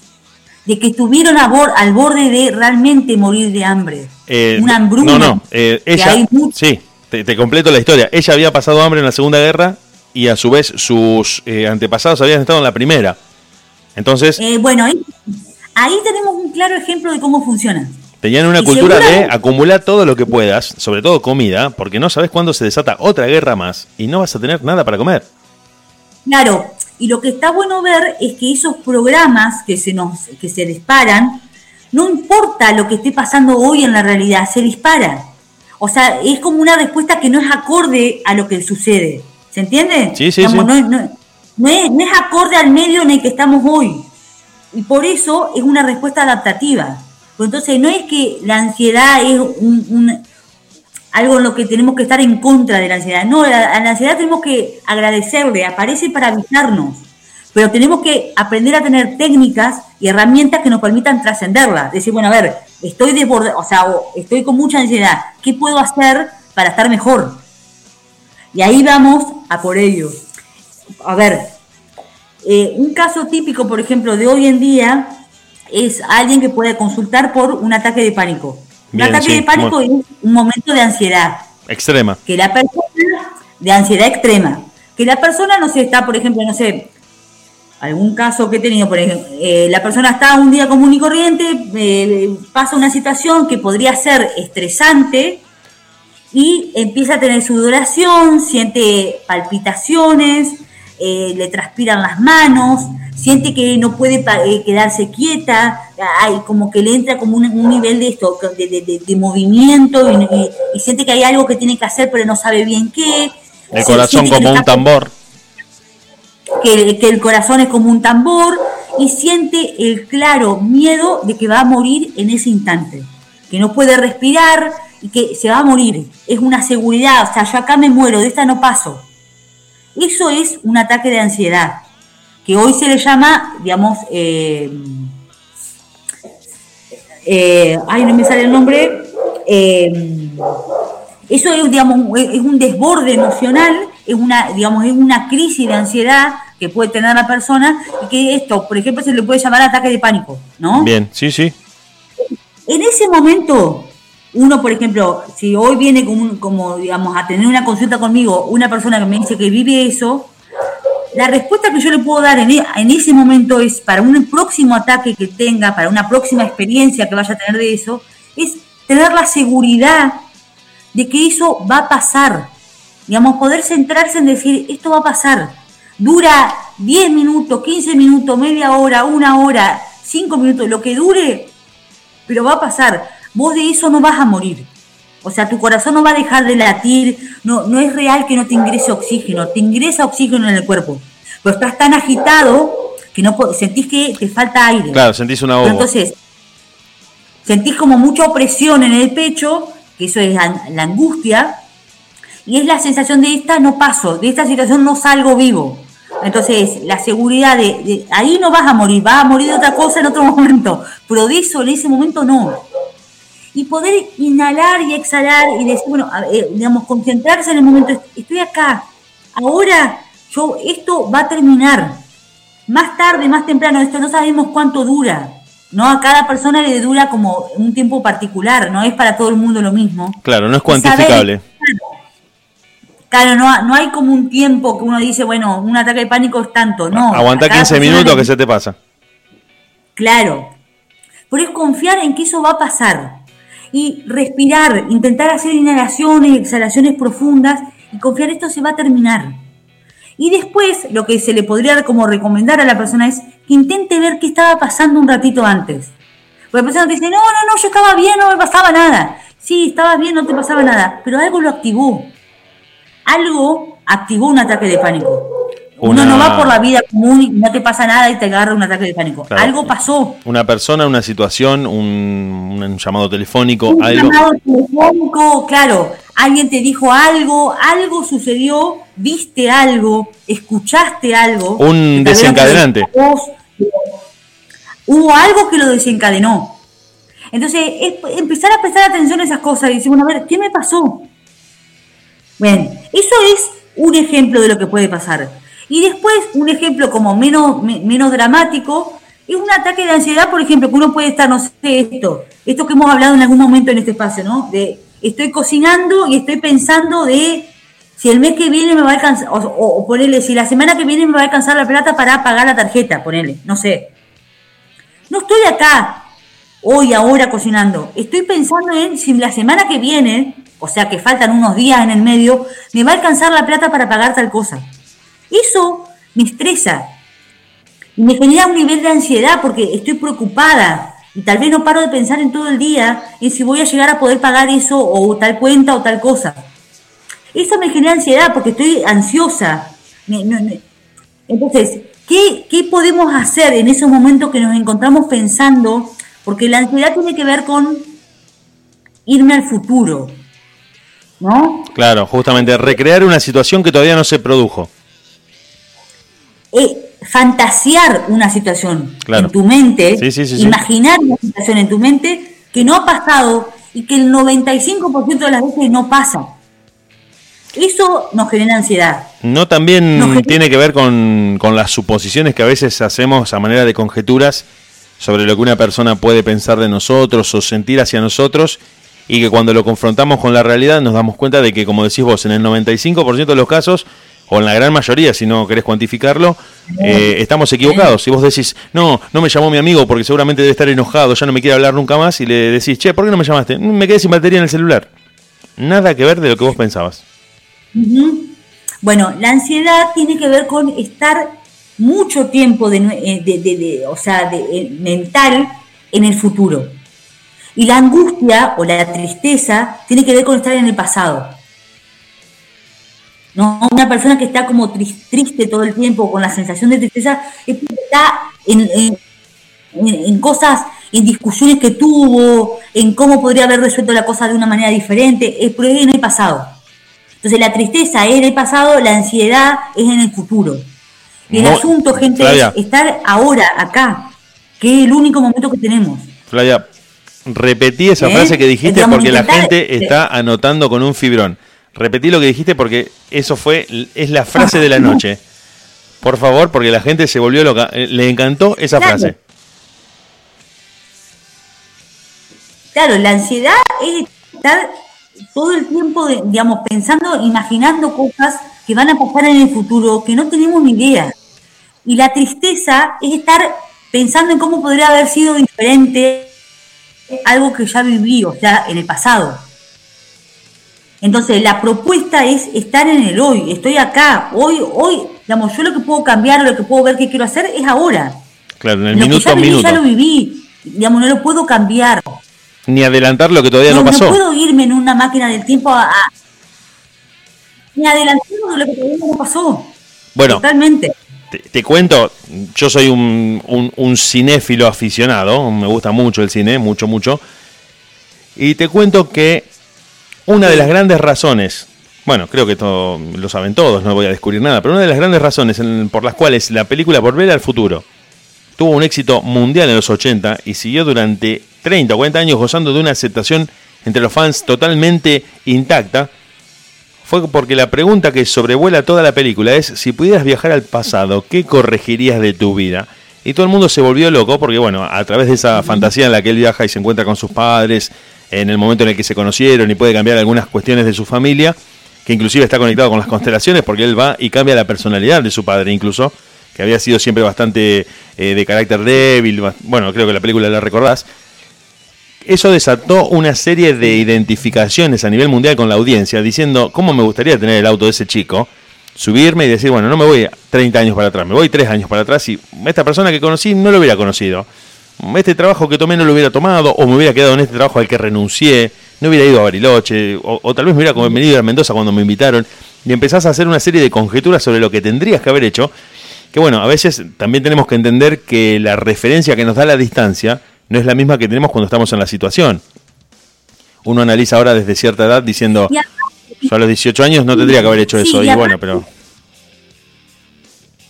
de que estuvieron al borde de realmente morir de hambre. Eh, una hambruna. No, no, ella, sí, te completo la historia. Ella había pasado hambre en la Segunda Guerra y a su vez sus eh, antepasados habían estado en la primera. Entonces... Eh, bueno, ahí, tenemos un claro ejemplo de cómo funciona. Tenían una cultura de acumular todo lo que puedas, sobre todo comida, porque no sabes cuándo se desata otra guerra más y no vas a tener nada para comer. Claro, y lo que está bueno ver es que esos programas que se nos que se disparan no importa lo que esté pasando hoy en la realidad, se dispara. O sea, es como una respuesta que no es acorde a lo que sucede. ¿Se entiende? Sí, sí, sí. No, es, no, es, acorde al medio en el que estamos hoy. Y por eso es una respuesta adaptativa. Pues entonces no es que la ansiedad es un, algo en lo que tenemos que estar en contra de la ansiedad. No, a la, ansiedad tenemos que agradecerle, aparece para avisarnos. Pero tenemos que aprender a tener técnicas y herramientas que nos permitan trascenderla. Decir, bueno, a ver, estoy desbordado, o sea, estoy con mucha ansiedad. ¿Qué puedo hacer para estar mejor? Y ahí vamos a por ello. A ver, eh, un caso típico, por ejemplo, de hoy en día es alguien que puede consultar por un ataque de pánico. un ataque de pánico es un momento de ansiedad. Extrema. Que la persona, de ansiedad extrema. Que la persona, no sé, está, por ejemplo, no sé, algún caso que he tenido, por ejemplo, eh, la persona está un día común y corriente, eh, pasa una situación que podría ser estresante y empieza a tener sudoración, siente palpitaciones, eh, le transpiran las manos, siente que no puede quedarse quieta, hay como que le entra como un, nivel de esto, de, movimiento y, siente que hay algo que tiene que hacer pero no sabe bien qué. El corazón como un tambor que, el corazón es como un tambor y siente el claro miedo de que va a morir en ese instante, que no puede respirar y que se va a morir. Es una seguridad, o sea, yo acá me muero, de esta no paso. Eso es un ataque de ansiedad, que hoy se le llama, digamos, eh, eh, ay, no me sale el nombre, eh, eso es, digamos, es un desborde emocional es una, digamos, es una crisis de ansiedad que puede tener la persona y que esto, por ejemplo, se le puede llamar ataque de pánico, ¿no? Bien, sí, sí. En ese momento, uno, por ejemplo, si hoy viene como, como, digamos, a tener una consulta conmigo, una persona que me dice que vive eso, la respuesta que yo le puedo dar en, e, en ese momento es para un próximo ataque que tenga, para una próxima experiencia que vaya a tener de eso, es tener la seguridad de que eso va a pasar Digamos, poder centrarse en decir, esto va a pasar. Dura 10 minutos, 15 minutos, media hora, una hora, 5 minutos, lo que dure, pero va a pasar. Vos de eso no vas a morir. O sea, tu corazón no va a dejar de latir, no, no es real que no te ingrese oxígeno, te ingresa oxígeno en el cuerpo. Pero estás tan agitado que no sentís que te falta aire. Claro, sentís una ahogo. Entonces, sentís como mucha opresión en el pecho, que eso es la angustia, y es la sensación de esta no paso, de esta situación no salgo vivo. Entonces, la seguridad de, ahí no vas a morir, vas a morir de otra cosa en otro momento, pero de eso en ese momento no. Y poder inhalar y exhalar y decir, bueno, eh, digamos, concentrarse en el momento, estoy acá, ahora yo, esto va a terminar, más tarde, más temprano, esto no sabemos cuánto dura, ¿no? A cada persona le dura como un tiempo particular, no es para todo el mundo lo mismo. Claro, no es cuantificable. Claro, no, no hay como un tiempo que uno dice, bueno, un ataque de pánico es tanto, no. Aguanta 15 minutos que se te pasa. Claro. Pero es confiar en que eso va a pasar. Y respirar, intentar hacer inhalaciones, exhalaciones profundas y confiar esto se va a terminar. Y después lo que se le podría como recomendar a la persona es que intente ver qué estaba pasando un ratito antes. Porque la persona te dice, no, no, no, yo estaba bien, no me pasaba nada. Sí, estabas bien, no te pasaba nada, pero algo lo activó algo activó un ataque de pánico. Uno no va por la vida común y no te pasa nada y te agarra un ataque de pánico. Algo pasó. Una persona, una situación, un, llamado telefónico, un algo. llamado telefónico, claro. Alguien te dijo algo, algo sucedió, viste algo, escuchaste algo. Un desencadenante. Hubo algo que lo desencadenó. Entonces, es empezar a prestar atención a esas cosas y decir, bueno, a ver, ¿qué me pasó? Bueno, eso es un ejemplo de lo que puede pasar. Y después, un ejemplo como menos, menos dramático, es un ataque de ansiedad, por ejemplo, que uno puede estar, no sé, esto, esto que hemos hablado en algún momento en este espacio, ¿no? De estoy cocinando y estoy pensando de si el mes que viene me va a alcanzar, o, ponerle, si la semana que viene me va a alcanzar la plata para pagar la tarjeta, ponerle, no sé. No estoy acá, hoy, ahora cocinando. Estoy pensando en si la semana que viene o sea que faltan unos días en el medio, me va a alcanzar la plata para pagar tal cosa. Eso me estresa y me genera un nivel de ansiedad porque estoy preocupada Y tal vez no paro de pensar en todo el día en si voy a llegar a poder pagar eso o tal cuenta o tal cosa. Eso me genera ansiedad porque estoy ansiosa. Entonces, ¿qué, ¿qué podemos hacer en esos momentos que nos encontramos pensando? Porque la ansiedad tiene que ver con irme al futuro. ¿No? Claro, justamente recrear una situación que todavía no se produjo. Eh, fantasear una situación en tu mente, imaginar una situación en tu mente que no ha pasado y que el 95% de las veces no pasa. Eso nos genera ansiedad. No también tiene que ver con, con, las suposiciones que a veces hacemos a manera de conjeturas sobre lo que una persona puede pensar de nosotros o sentir hacia nosotros y que cuando lo confrontamos con la realidad nos damos cuenta de que, como decís vos, en el 95% de los casos o en la gran mayoría, si no querés cuantificarlo, eh, estamos equivocados. Si vos decís, no, no me llamó mi amigo porque seguramente debe estar enojado, ya no me quiere hablar nunca más, y le decís, che, ¿por qué no me llamaste? Me quedé sin batería en el celular. Nada que ver de lo que vos pensabas. Bueno, la ansiedad tiene que ver con estar mucho tiempo de, eh, de, o sea, de, eh, mental en el futuro. Y la angustia o la tristeza tiene que ver con estar en el pasado. ¿No? Una persona que está como triste todo el tiempo, con la sensación de tristeza, está en, cosas, en discusiones que tuvo, en cómo podría haber resuelto la cosa de una manera diferente, es porque en el pasado. Entonces la tristeza es en el pasado, la ansiedad es en el futuro. Y el asunto, gente, es estar ahora, acá, que es el único momento que tenemos. Flavia, repetí esa ¿Eh? frase que dijiste porque la gente está anotando con un fibrón. Repetí lo que dijiste porque eso fue, es la frase de la noche. Por favor, porque la gente se volvió loca. Eh, le encantó esa frase. Claro, la ansiedad es estar todo el tiempo, digamos, pensando, imaginando cosas que van a pasar en el futuro que no tenemos ni idea. Y la tristeza es estar pensando en cómo podría haber sido diferente algo que ya viví, o sea, en el pasado. Entonces, la propuesta es estar en el hoy, estoy acá, hoy, hoy, digamos, yo lo que puedo cambiar, lo que puedo ver que quiero hacer es ahora. Claro, en el minuto que ya viví, Ya lo viví, digamos, no lo puedo cambiar. Ni adelantar lo que todavía no, pasó. No puedo irme en una máquina del tiempo a, ni adelantar lo que todavía no pasó. Bueno, totalmente. Te, cuento, yo soy un, un, un cinéfilo aficionado, me gusta mucho el cine, mucho, mucho. Y te cuento que una de las grandes razones, bueno, creo que todo lo saben todos, no voy a descubrir nada, pero una de las grandes razones por las cuales la película Volver al Futuro tuvo un éxito mundial en los 80 y siguió durante 30 o 40 años gozando de una aceptación entre los fans totalmente intacta, fue porque la pregunta que sobrevuela toda la película es, si pudieras viajar al pasado, ¿qué corregirías de tu vida? Y todo el mundo se volvió loco porque, bueno, a través de esa fantasía en la que él viaja y se encuentra con sus padres, en el momento en el que se conocieron y puede cambiar algunas cuestiones de su familia, que inclusive está conectado con las constelaciones porque él va y cambia la personalidad de su padre incluso, que había sido siempre bastante eh, de carácter débil, bueno, creo que la película la recordás. Eso desató una serie de identificaciones a nivel mundial con la audiencia, diciendo, ¿cómo me gustaría tener el auto de ese chico? Subirme y decir, bueno, no me voy 30 años para atrás, me voy 3 años para atrás y esta persona que conocí no lo hubiera conocido este trabajo que tomé no lo hubiera tomado, o me hubiera quedado en este trabajo al que renuncié, no hubiera ido a Bariloche, o, tal vez me hubiera venido a Mendoza cuando me invitaron, y empezás a hacer una serie de conjeturas sobre lo que tendrías que haber hecho, que bueno, a veces también tenemos que entender que la referencia que nos da la distancia no es la misma que tenemos cuando estamos en la situación. Uno analiza ahora desde cierta edad diciendo, yo a los 18 años no tendría que haber hecho eso, y, bueno, pero...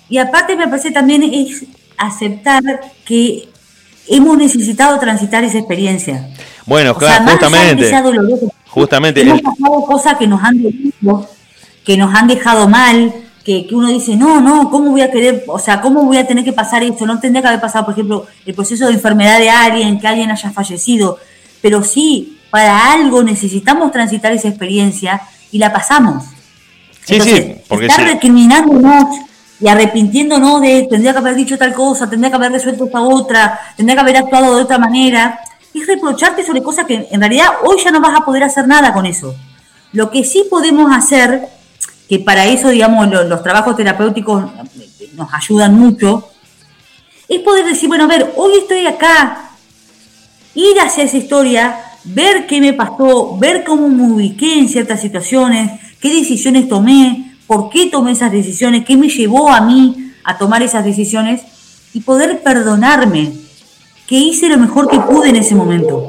Y aparte me parece también es aceptar que hemos necesitado transitar esa experiencia. Bueno, claro, justamente. justamente. Hemos pasado cosas que nos han dolido, que nos han dejado mal, que, uno dice, no, no, ¿cómo voy a querer, o sea, cómo voy a tener que pasar esto? No tendría que haber pasado, por ejemplo, el proceso de enfermedad de alguien, que alguien haya fallecido, pero sí, para algo necesitamos transitar esa experiencia y la pasamos. Sí, sí, porque estar recriminándonos y arrepintiéndonos de tendría que haber dicho tal cosa, tendría que haber resuelto esta otra, tendría que haber actuado de otra manera, es reprocharte sobre cosas que en realidad hoy ya no vas a poder hacer nada con eso. Lo que sí podemos hacer, que para eso, digamos, los, trabajos terapéuticos nos ayudan mucho, es poder decir, bueno, a ver, hoy estoy acá, ir hacia esa historia, ver qué me pasó, ver cómo me ubiqué en ciertas situaciones, qué decisiones tomé, por qué tomé esas decisiones, qué me llevó a mí a tomar esas decisiones y poder perdonarme, que hice lo mejor que pude en ese momento.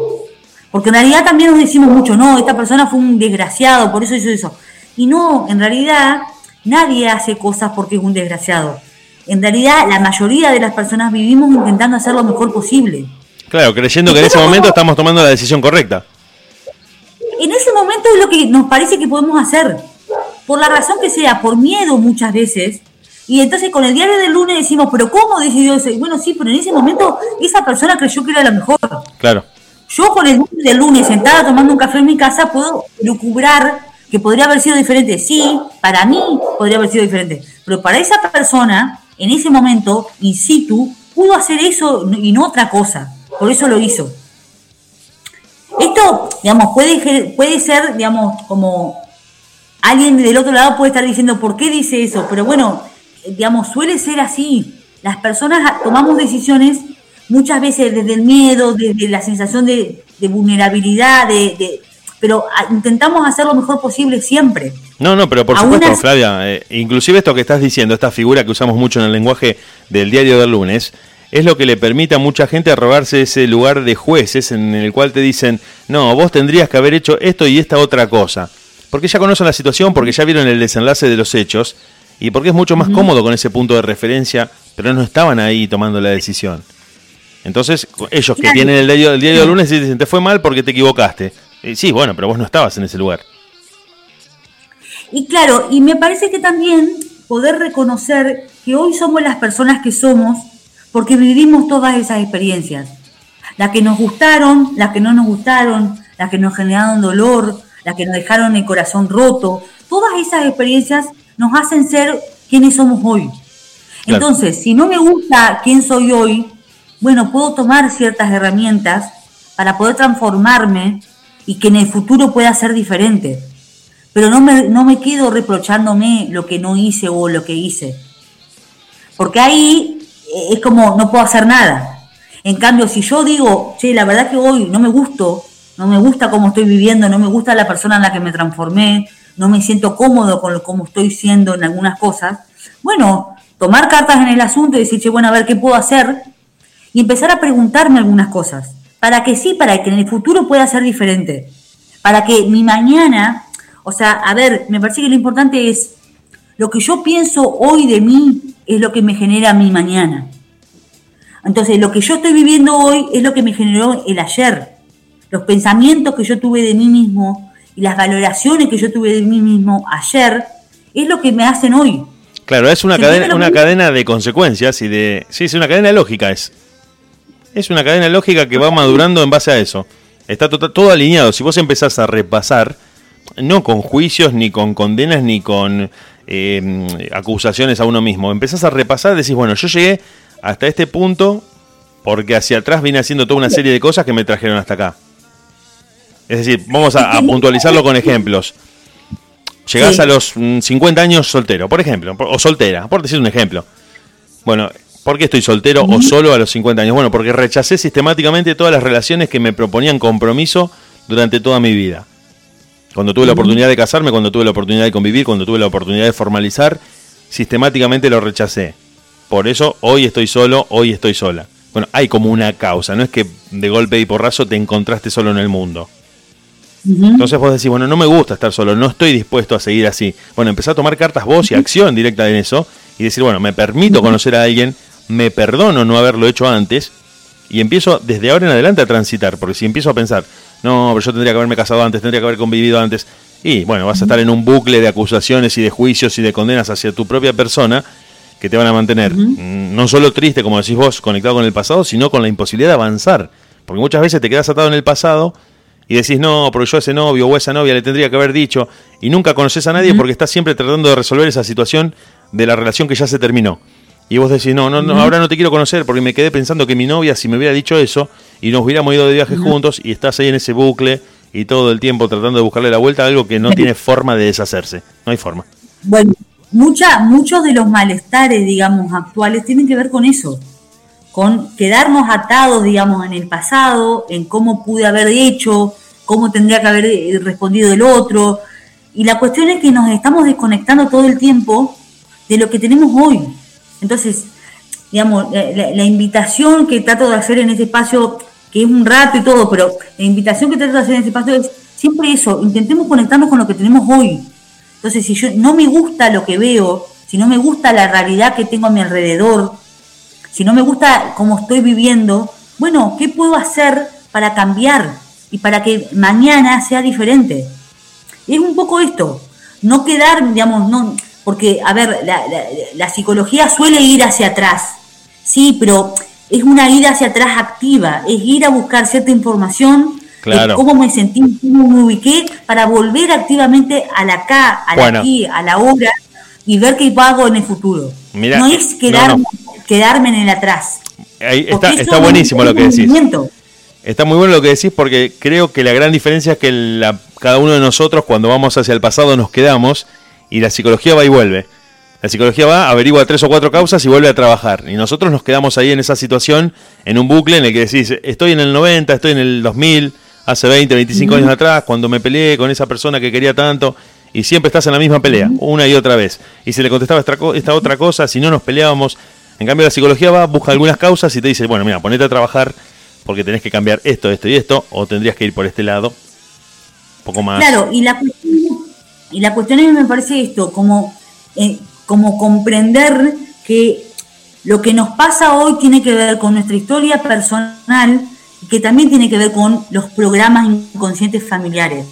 Porque en realidad también nos decimos mucho, no, esta persona fue un desgraciado, por eso hizo eso. Y no, en realidad nadie hace cosas porque es un desgraciado. En realidad la mayoría de las personas vivimos intentando hacer lo mejor posible. Claro, creyendo que en ese momento estamos tomando la decisión correcta. En ese momento es lo que nos parece que podemos hacer. Por la razón que sea, por miedo muchas veces. Y entonces con el diario del lunes decimos, pero ¿cómo decidió eso? Y bueno, sí, pero en ese momento esa persona creyó que era lo mejor. Claro. Yo con el lunes del lunes sentada tomando un café en mi casa puedo lucubrar que podría haber sido diferente. Sí, para mí podría haber sido diferente. Pero para esa persona, en ese momento, in situ, pudo hacer eso y no otra cosa. Por eso lo hizo. Esto, digamos, puede, puede ser, digamos, como alguien del otro lado puede estar diciendo, ¿por qué dice eso? Pero bueno, digamos, suele ser así. Las personas tomamos decisiones muchas veces desde el miedo, desde la sensación de, vulnerabilidad, de, pero intentamos hacer lo mejor posible siempre. No, no, pero por supuesto, Flavia, eh, inclusive esto que estás diciendo, esta figura que usamos mucho en el lenguaje del diario del lunes, es lo que le permite a mucha gente robarse ese lugar de jueces en el cual te dicen, no, vos tendrías que haber hecho esto y esta otra cosa. Porque ya conocen la situación, porque ya vieron el desenlace de los hechos y porque es mucho más cómodo con ese punto de referencia, pero no estaban ahí tomando la decisión. Entonces, ellos que tienen el diario, el diario del lunes dicen, te fue mal porque te equivocaste. sí, bueno, pero vos no estabas en ese lugar. Y claro, y me parece que también poder reconocer que hoy somos las personas que somos porque vivimos todas esas experiencias. Las que nos gustaron, las que no nos gustaron, las que nos generaron dolor, las que nos dejaron el corazón roto. Todas esas experiencias nos hacen ser quienes somos hoy. Entonces, si no me gusta quién soy hoy, bueno, puedo tomar ciertas herramientas para poder transformarme y que en el futuro pueda ser diferente. Pero no me, no me quedo reprochándome lo que no hice o lo que hice. Porque ahí eh, es como no puedo hacer nada. En cambio, si yo digo, che, la verdad que hoy no me gusto, no me gusta cómo estoy viviendo, no me gusta la persona en la que me transformé, no me siento cómodo con cómo estoy siendo en algunas cosas, bueno, tomar cartas en el asunto y decir, bueno, a ver qué puedo hacer y empezar a preguntarme algunas cosas. Para que sí, para que en el futuro pueda ser diferente. Para que mi mañana, o sea, a ver, me parece que lo importante es lo que yo pienso hoy de mí es lo que me genera mi mañana. Entonces, lo que yo estoy viviendo hoy es lo que me generó el ayer. Los pensamientos que yo tuve de mí mismo y las valoraciones que yo tuve de mí mismo ayer es lo que me hacen hoy. Claro, es una cadena, una cadena de consecuencias y de... Sí, es una cadena lógica, es. Es una cadena lógica que va madurando en base a eso. Está todo, todo alineado. Si vos empezás a repasar, no con juicios, ni con condenas, ni con eh, acusaciones a uno mismo. Empezás a repasar, decís, bueno, yo llegué hasta este punto porque hacia atrás vine haciendo toda una serie de cosas que me trajeron hasta acá. Es decir, vamos a, puntualizarlo con ejemplos. Llegás a los 50 mm, años soltero, por ejemplo, o soltera, por decir un ejemplo. Bueno, ¿por qué estoy soltero o solo a los 50 años? Bueno, porque rechacé sistemáticamente todas las relaciones que me proponían compromiso durante toda mi vida. Cuando tuve la oportunidad de casarme, cuando tuve la oportunidad de convivir, cuando tuve la oportunidad de formalizar, sistemáticamente lo rechacé. Por eso hoy estoy solo, hoy estoy sola. Bueno, hay como una causa, no es que de golpe y porrazo te encontraste solo en el mundo. Entonces vos decís, bueno, no me gusta estar solo, no estoy dispuesto a seguir así. Bueno, empezá a tomar cartas vos y acción directa en eso y decir, bueno, me permito conocer a alguien, me perdono no haberlo hecho antes y empiezo desde ahora en adelante a transitar, porque si empiezo a pensar, no, pero yo tendría que haberme casado antes, tendría que haber convivido antes. Y bueno, vas a estar en un bucle de acusaciones y de juicios y de condenas hacia tu propia persona que te van a mantener mm, no solo triste, como decís vos, conectado con el pasado, sino con la imposibilidad de avanzar. Porque muchas veces te quedas atado en el pasado y decís, no, pero yo a ese novio o a esa novia le tendría que haber dicho, y nunca conoces a nadie porque estás siempre tratando de resolver esa situación de la relación que ya se terminó. Y vos decís, no, no, no, ahora no te quiero conocer porque me quedé pensando que mi novia, si me hubiera dicho eso, y nos hubiéramos ido de viaje juntos, y estás ahí en ese bucle y todo el tiempo tratando de buscarle la vuelta a algo que no tiene forma de deshacerse. No hay forma. Bueno, mucha, muchos de los malestares, digamos, actuales tienen que ver con eso. Con quedarnos atados, digamos, en el pasado, en cómo pude haber hecho, cómo tendría que haber eh, respondido el otro. Y la cuestión es que nos estamos desconectando todo el tiempo de lo que tenemos hoy. Entonces, digamos, la, invitación que trato de hacer en este espacio, que es un rato y todo, pero la invitación que trato de hacer en este espacio es siempre eso, intentemos conectarnos con lo que tenemos hoy. Entonces, si yo no me gusta lo que veo, si no me gusta la realidad que tengo a mi alrededor, si no me gusta cómo estoy viviendo, bueno, ¿qué puedo hacer para cambiar y para que mañana sea diferente? Es un poco esto, no quedar, digamos, no, porque, a ver, la, psicología suele ir hacia atrás, sí, pero es una ida hacia atrás activa, es ir a buscar cierta información de cómo me sentí, cómo me ubiqué, para volver activamente a la acá, a la aquí, a la hora y ver qué hago en el futuro. no es quedarme, quedarme en el atrás. está, está buenísimo lo que decís. Está muy bueno lo que decís porque creo que la gran diferencia es que la, cada uno de nosotros cuando vamos hacia el pasado nos quedamos y la psicología va y vuelve. La psicología va, averigua tres o cuatro causas y vuelve a trabajar. Y nosotros nos quedamos ahí en esa situación, en un bucle en el que decís, estoy en el 90, estoy en el 2000, hace 20, 25 años atrás, cuando me peleé con esa persona que quería tanto, y siempre estás en la misma pelea, una y otra vez. Y se le contestaba esta, esta otra cosa, si no nos peleábamos. En cambio, la psicología va, busca algunas causas y te dice, bueno, mira, ponete a trabajar porque tenés que cambiar esto, esto y esto, o tendrías que ir por este lado. Un poco más. Claro, y la cuestión y la cuestión es, me parece esto, como, eh, como comprender que lo que nos pasa hoy tiene que ver con nuestra historia personal que también tiene que ver con los programas inconscientes familiares.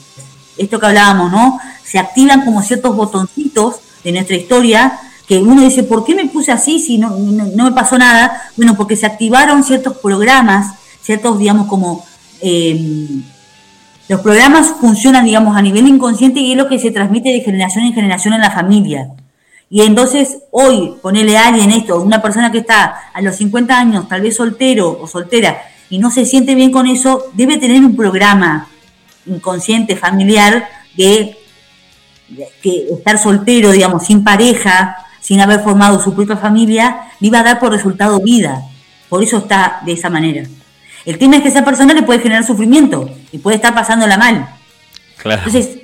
Esto que hablábamos, ¿no? Se activan como ciertos botoncitos de nuestra historia que uno dice, ¿por qué me puse así si no, no, me pasó nada? Bueno, porque se activaron ciertos programas, ciertos, digamos, como... Eh, los programas funcionan, digamos, a nivel inconsciente y es lo que se transmite de generación en generación en la familia. Y entonces, hoy, ponerle a alguien esto, una persona que está a los 50 años, tal vez soltero o soltera, y no se siente bien con eso, debe tener un programa inconsciente, familiar, de, que estar soltero, digamos, sin pareja, sin haber formado su propia familia, le iba a dar por resultado vida. Por eso está de esa manera. El tema es que esa persona le puede generar sufrimiento y puede estar pasándola mal. Claro. Entonces,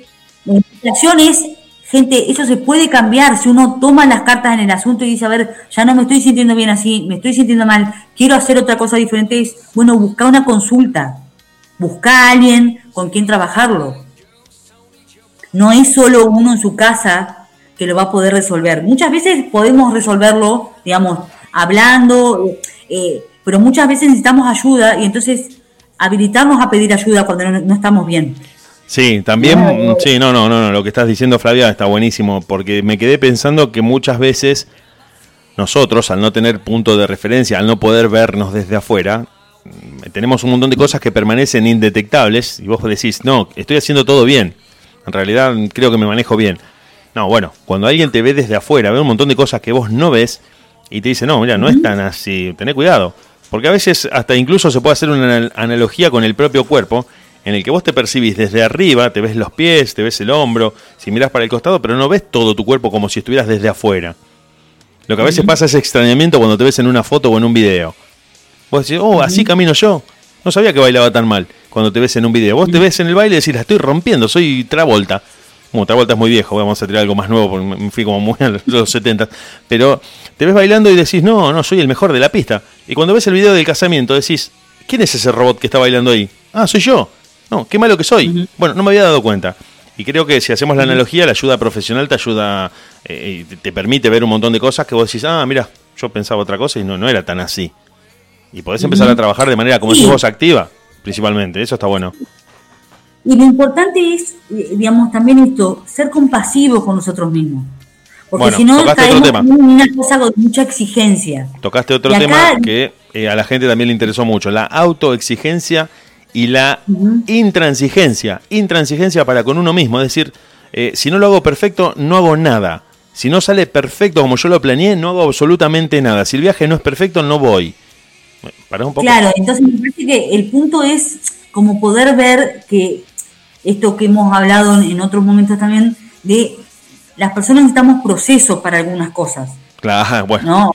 la invitación es, gente, eso se puede cambiar si uno toma las cartas en el asunto y dice, a ver, ya no me estoy sintiendo bien así, me estoy sintiendo mal, quiero hacer otra cosa diferente. Es, bueno, busca una consulta, busca a alguien con quien trabajarlo. No es solo uno en su casa que lo va a poder resolver. Muchas veces podemos resolverlo, digamos, hablando, eh, pero muchas veces necesitamos ayuda y entonces habilitarnos a pedir ayuda cuando no, estamos bien. Sí, también, sí, no, no, no, no, lo que estás diciendo Flavia está buenísimo, porque me quedé pensando que muchas veces nosotros, al no tener punto de referencia, al no poder vernos desde afuera, mm, tenemos un montón de cosas que permanecen indetectables y vos decís, no, estoy haciendo todo bien, en realidad creo que me manejo bien. No, bueno, cuando alguien te ve desde afuera, ve un montón de cosas que vos no ves y te dice, no, mira, no es tan así, tené cuidado. Porque a veces hasta incluso se puede hacer una analogía con el propio cuerpo, en el que vos te percibís desde arriba, te ves los pies, te ves el hombro, si miras para el costado, pero no ves todo tu cuerpo como si estuvieras desde afuera. Lo que a veces pasa es extrañamiento cuando te ves en una foto o en un video. Vos decís, oh, así camino yo. No sabía que bailaba tan mal cuando te ves en un video. Vos te ves en el baile y decís, la estoy rompiendo, soy Travolta. Como Travolta es muy viejo, vamos a tirar algo más nuevo, porque me fui como muy a los 70. Pero te ves bailando y decís, no, no, soy el mejor de la pista. Y cuando ves el video del casamiento decís, ¿quién es ese robot que está bailando ahí? Ah, soy yo. No, qué malo que soy. Bueno, no me había dado cuenta. Y creo que si hacemos la analogía, la ayuda profesional te ayuda, eh, te permite ver un montón de cosas que vos decís, ah, mira, yo pensaba otra cosa y no, no era tan así. Y podés empezar a trabajar de manera, como si vos, activa, principalmente. Eso está bueno. Y lo importante es, eh, digamos, también esto, ser compasivos con nosotros mismos. Porque si no, caemos en una cosa con mucha exigencia. Tocaste otro tema que eh, a la gente también le interesó mucho, la autoexigencia y la intransigencia. Intransigencia para con uno mismo, es decir, eh, si no lo hago perfecto, no hago nada. Si no sale perfecto como yo lo planeé, no hago absolutamente nada. Si el viaje no es perfecto, no voy. Para un poco. Claro, entonces me parece que el punto es como poder ver que esto que hemos hablado en otros momentos también, de las personas necesitamos procesos para algunas cosas. Claro, bueno.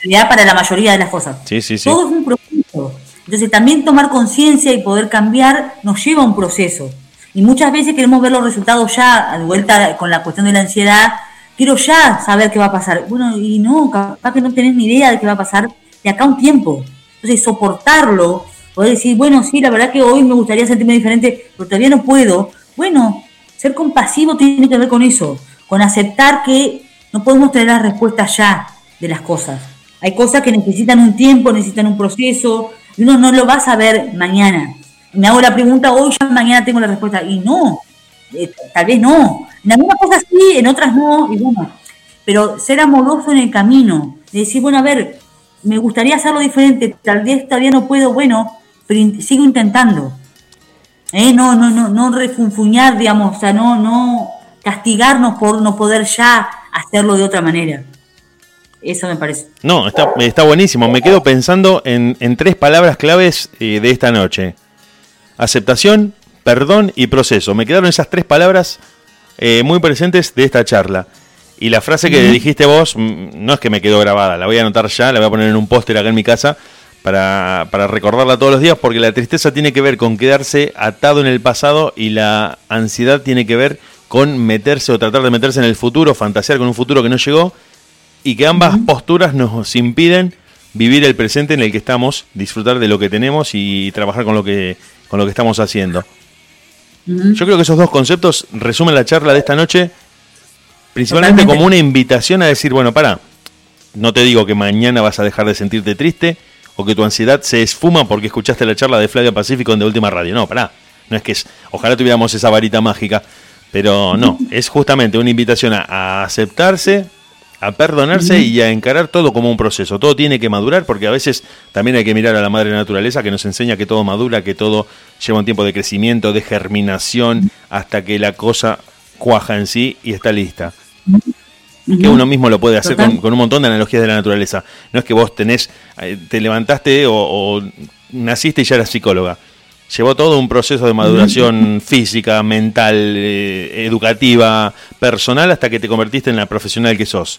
realidad para la mayoría de las cosas. Sí, sí, sí. Todo es un proceso. Entonces también tomar conciencia y poder cambiar nos lleva a un proceso. Y muchas veces queremos ver los resultados ya, de vuelta con la cuestión de la ansiedad, quiero ya saber qué va a pasar. Bueno, y no, capaz que no tenés ni idea de qué va a pasar de acá a un tiempo. Entonces, soportarlo, poder decir, bueno, sí, la verdad que hoy me gustaría sentirme diferente, pero todavía no puedo. Bueno, ser compasivo tiene que ver con eso, con aceptar que no podemos tener la respuesta ya de las cosas. Hay cosas que necesitan un tiempo, necesitan un proceso, y uno no lo va a saber mañana. Me hago la pregunta hoy, ya mañana tengo la respuesta. Y no, eh, tal vez no. En algunas cosas sí, en otras no, y bueno. Pero ser amoroso en el camino, de decir, bueno, a ver, me gustaría hacerlo diferente, tal vez todavía no puedo, bueno, sigo intentando. ¿Eh? No, no, no, no refunfuñar, digamos, o sea, no, no castigarnos por no poder ya hacerlo de otra manera. Eso me parece. No, está, está buenísimo. Me quedo pensando en, en tres palabras claves eh, de esta noche. Aceptación, perdón y proceso. Me quedaron esas tres palabras eh, muy presentes de esta charla. Y la frase que dijiste vos, mm, no es que me quedó grabada, la voy a anotar ya, la voy a poner en un póster acá en mi casa para, para, recordarla todos los días, porque la tristeza tiene que ver con quedarse atado en el pasado y la ansiedad tiene que ver con meterse o tratar de meterse en el futuro, fantasear con un futuro que no llegó, y que ambas posturas nos impiden vivir el presente en el que estamos, disfrutar de lo que tenemos y trabajar con lo que, con lo que estamos haciendo. Yo creo que esos dos conceptos resumen la charla de esta noche, principalmente como una invitación a decir, bueno, para, no te digo que mañana vas a dejar de sentirte triste o que tu ansiedad se esfuma porque escuchaste la charla de Flavia Pacífico en De Última Radio. No, para, no es que es, ojalá tuviéramos esa varita mágica, pero no, es justamente una invitación a aceptarse, a perdonarse y a encarar todo como un proceso. Todo tiene que madurar porque a veces también hay que mirar a la madre naturaleza que nos enseña que todo madura, que todo lleva un tiempo de crecimiento, de germinación, hasta que la cosa cuaja en sí y está lista. Que uno mismo lo puede hacer con, un montón de analogías de la naturaleza. No es que vos tenés, eh, te levantaste o, naciste y ya eras psicóloga. Llevó todo un proceso de maduración física, mental, eh, educativa, personal, hasta que te convertiste en la profesional que sos.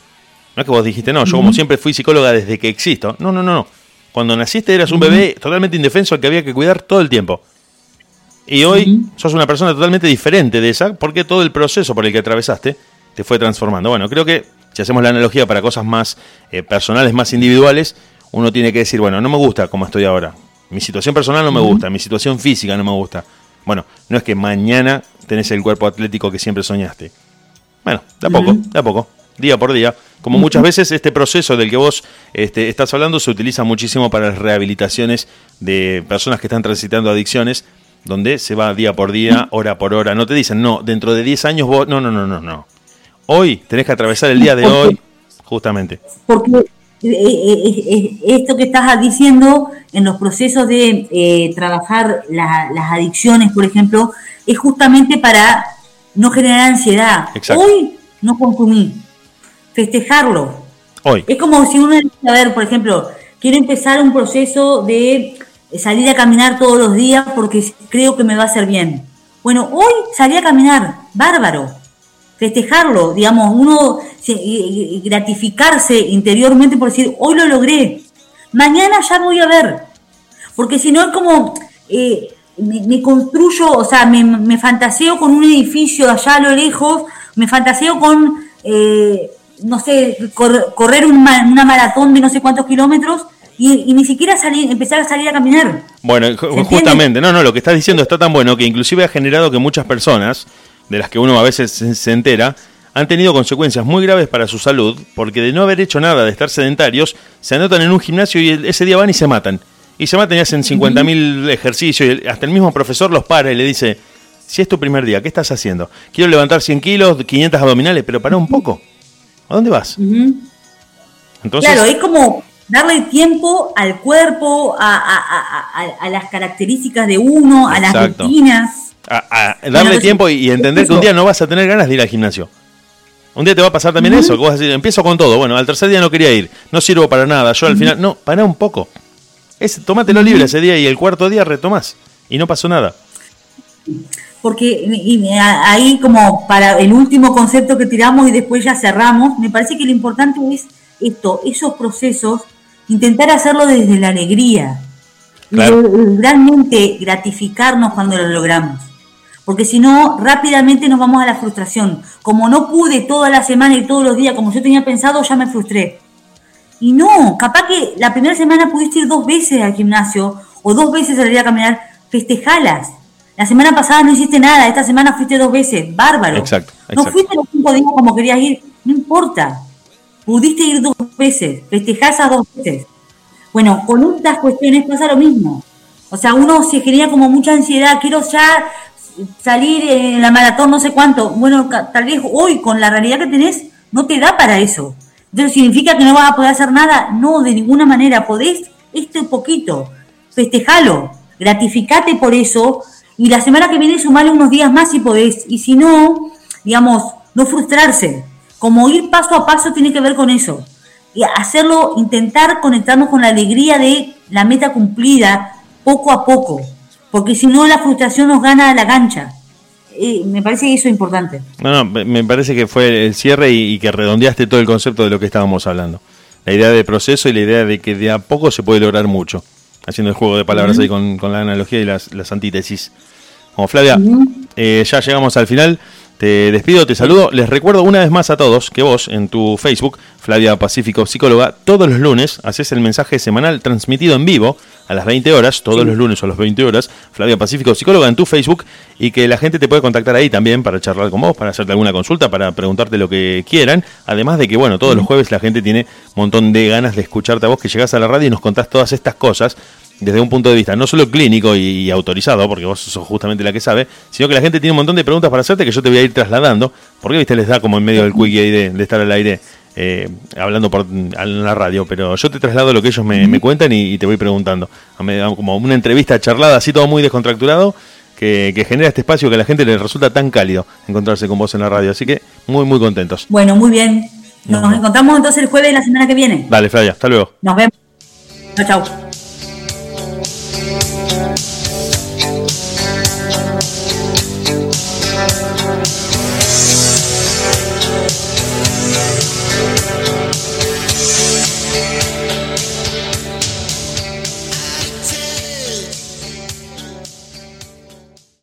No es que vos dijiste, no, yo como siempre fui psicóloga desde que existo. No, no, no, no. Cuando naciste eras un bebé totalmente indefenso al que había que cuidar todo el tiempo. Y hoy sos una persona totalmente diferente de esa porque todo el proceso por el que atravesaste te fue transformando. Bueno, creo que si hacemos la analogía para cosas más eh, personales, más individuales, uno tiene que decir, bueno, no me gusta como estoy ahora. Mi situación personal no me gusta, mi situación física no me gusta. Bueno, no es que mañana tenés el cuerpo atlético que siempre soñaste. Bueno, de a poco, de a poco día por día. Como muchas veces este proceso del que vos este, estás hablando se utiliza muchísimo para las rehabilitaciones de personas que están transitando adicciones, donde se va día por día, hora por hora. No te dicen, no, dentro de 10 años vos... No, no, no, no, no. Hoy tenés que atravesar el día de hoy, justamente. Porque eh, eh, eh, esto que estás diciendo en los procesos de trabajar las adicciones, por ejemplo, es justamente para no generar ansiedad. Hoy no consumí, festejarlo. Hoy. Es como si uno, a ver, por ejemplo, quiero empezar un proceso de salir a caminar todos los días porque creo que me va a hacer bien. Bueno, hoy salí a caminar, bárbaro. Festejarlo, digamos, uno gratificarse interiormente por decir, hoy lo logré, mañana ya voy a ver. Porque si no es como, eh, me, construyo, o sea, me, me fantaseo con un edificio allá a lo lejos, me fantaseo con eh, no sé, correr una maratón de no sé cuántos kilómetros y, ni siquiera salir, empezar a salir a caminar. Bueno, justamente, no, no, lo que estás diciendo está tan bueno que inclusive ha generado que muchas personas, de las que uno a veces se entera, han tenido consecuencias muy graves para su salud, porque de no haber hecho nada, de estar sedentarios, se anotan en un gimnasio y ese día van y se matan. Y se matan y hacen 50.000 ejercicios, y hasta el mismo profesor los para y le dice, si es tu primer día, ¿qué estás haciendo? Quiero levantar 100 kilos, 500 abdominales, pero para un poco. ¿A dónde vas? Entonces, claro, es como darle tiempo al cuerpo, a, las características de uno, a las rutinas. A, darle tiempo y, entender que un día no vas a tener ganas de ir al gimnasio. Un día te va a pasar también eso, que vas a decir, empiezo con todo. Bueno, al tercer día no quería ir, no sirvo para nada. Yo al final, no, para un poco. Es, tómatelo libre ese día y el cuarto día retomás. Y no pasó nada porque ahí como para el último concepto que tiramos y después ya cerramos, me parece que lo importante es esto, esos procesos intentar hacerlo desde la alegría. Y realmente gratificarnos cuando lo logramos. Porque si no, rápidamente nos vamos a la frustración. Como no pude toda la semana y todos los días como yo tenía pensado, ya me frustré. Y no, capaz que la primera semana pudiste ir dos veces al gimnasio o dos veces salir a caminar, festejalas. La semana pasada no hiciste nada, esta semana fuiste dos veces, bárbaro. Exacto, No fuiste los cinco días como querías ir, no importa. Pudiste ir dos veces, festejar esas dos veces. Bueno, con estas cuestiones pasa lo mismo. O sea, uno se genera como mucha ansiedad, quiero ya salir en la maratón no sé cuánto. Bueno, tal vez hoy con la realidad que tenés no te da para eso. Entonces, ¿significa que no vas a poder hacer nada? No, de ninguna manera. Podés este poquito, festejalo, gratificate por eso y la semana que viene sumale unos días más si podés. Y si no, digamos, no frustrarse. Como ir paso a paso tiene que ver con eso. Y hacerlo, intentar conectarnos con la alegría de la meta cumplida poco a poco. Porque si no, la frustración nos gana a la gancha. Eh, me parece que eso es importante. No, no, me parece que fue el cierre y, que redondeaste todo el concepto de lo que estábamos hablando. La idea de proceso y la idea de que de a poco se puede lograr mucho. Haciendo el juego de palabras ahí con, la analogía y las, las antítesis. Como Flavia, eh, ya llegamos al final. Te despido, te saludo. Les recuerdo una vez más a todos que vos en tu Facebook, Flavia Pacífico Psicóloga, todos los lunes haces el mensaje semanal transmitido en vivo a las 20 horas, todos los lunes a las 20 horas, Flavia Pacífico Psicóloga en tu Facebook y que la gente te puede contactar ahí también para charlar con vos, para hacerte alguna consulta, para preguntarte lo que quieran. Además de que, bueno, todos los jueves la gente tiene un montón de ganas de escucharte a vos que llegás a la radio y nos contás todas estas cosas desde un punto de vista no solo clínico y, autorizado, porque vos sos justamente la que sabe, sino que la gente tiene un montón de preguntas para hacerte que yo te voy a ir trasladando, porque viste les da como en medio del quickie ahí de, estar al aire eh, hablando por en la radio, pero yo te traslado lo que ellos me, cuentan y, te voy preguntando, como una entrevista charlada, así todo muy descontracturado, que, genera este espacio que a la gente le resulta tan cálido encontrarse con vos en la radio, así que muy muy contentos. Bueno, muy bien. Nos, encontramos entonces el jueves de la semana que viene. Dale, Flavia, hasta luego. Nos vemos. Chao, chao. Thank you.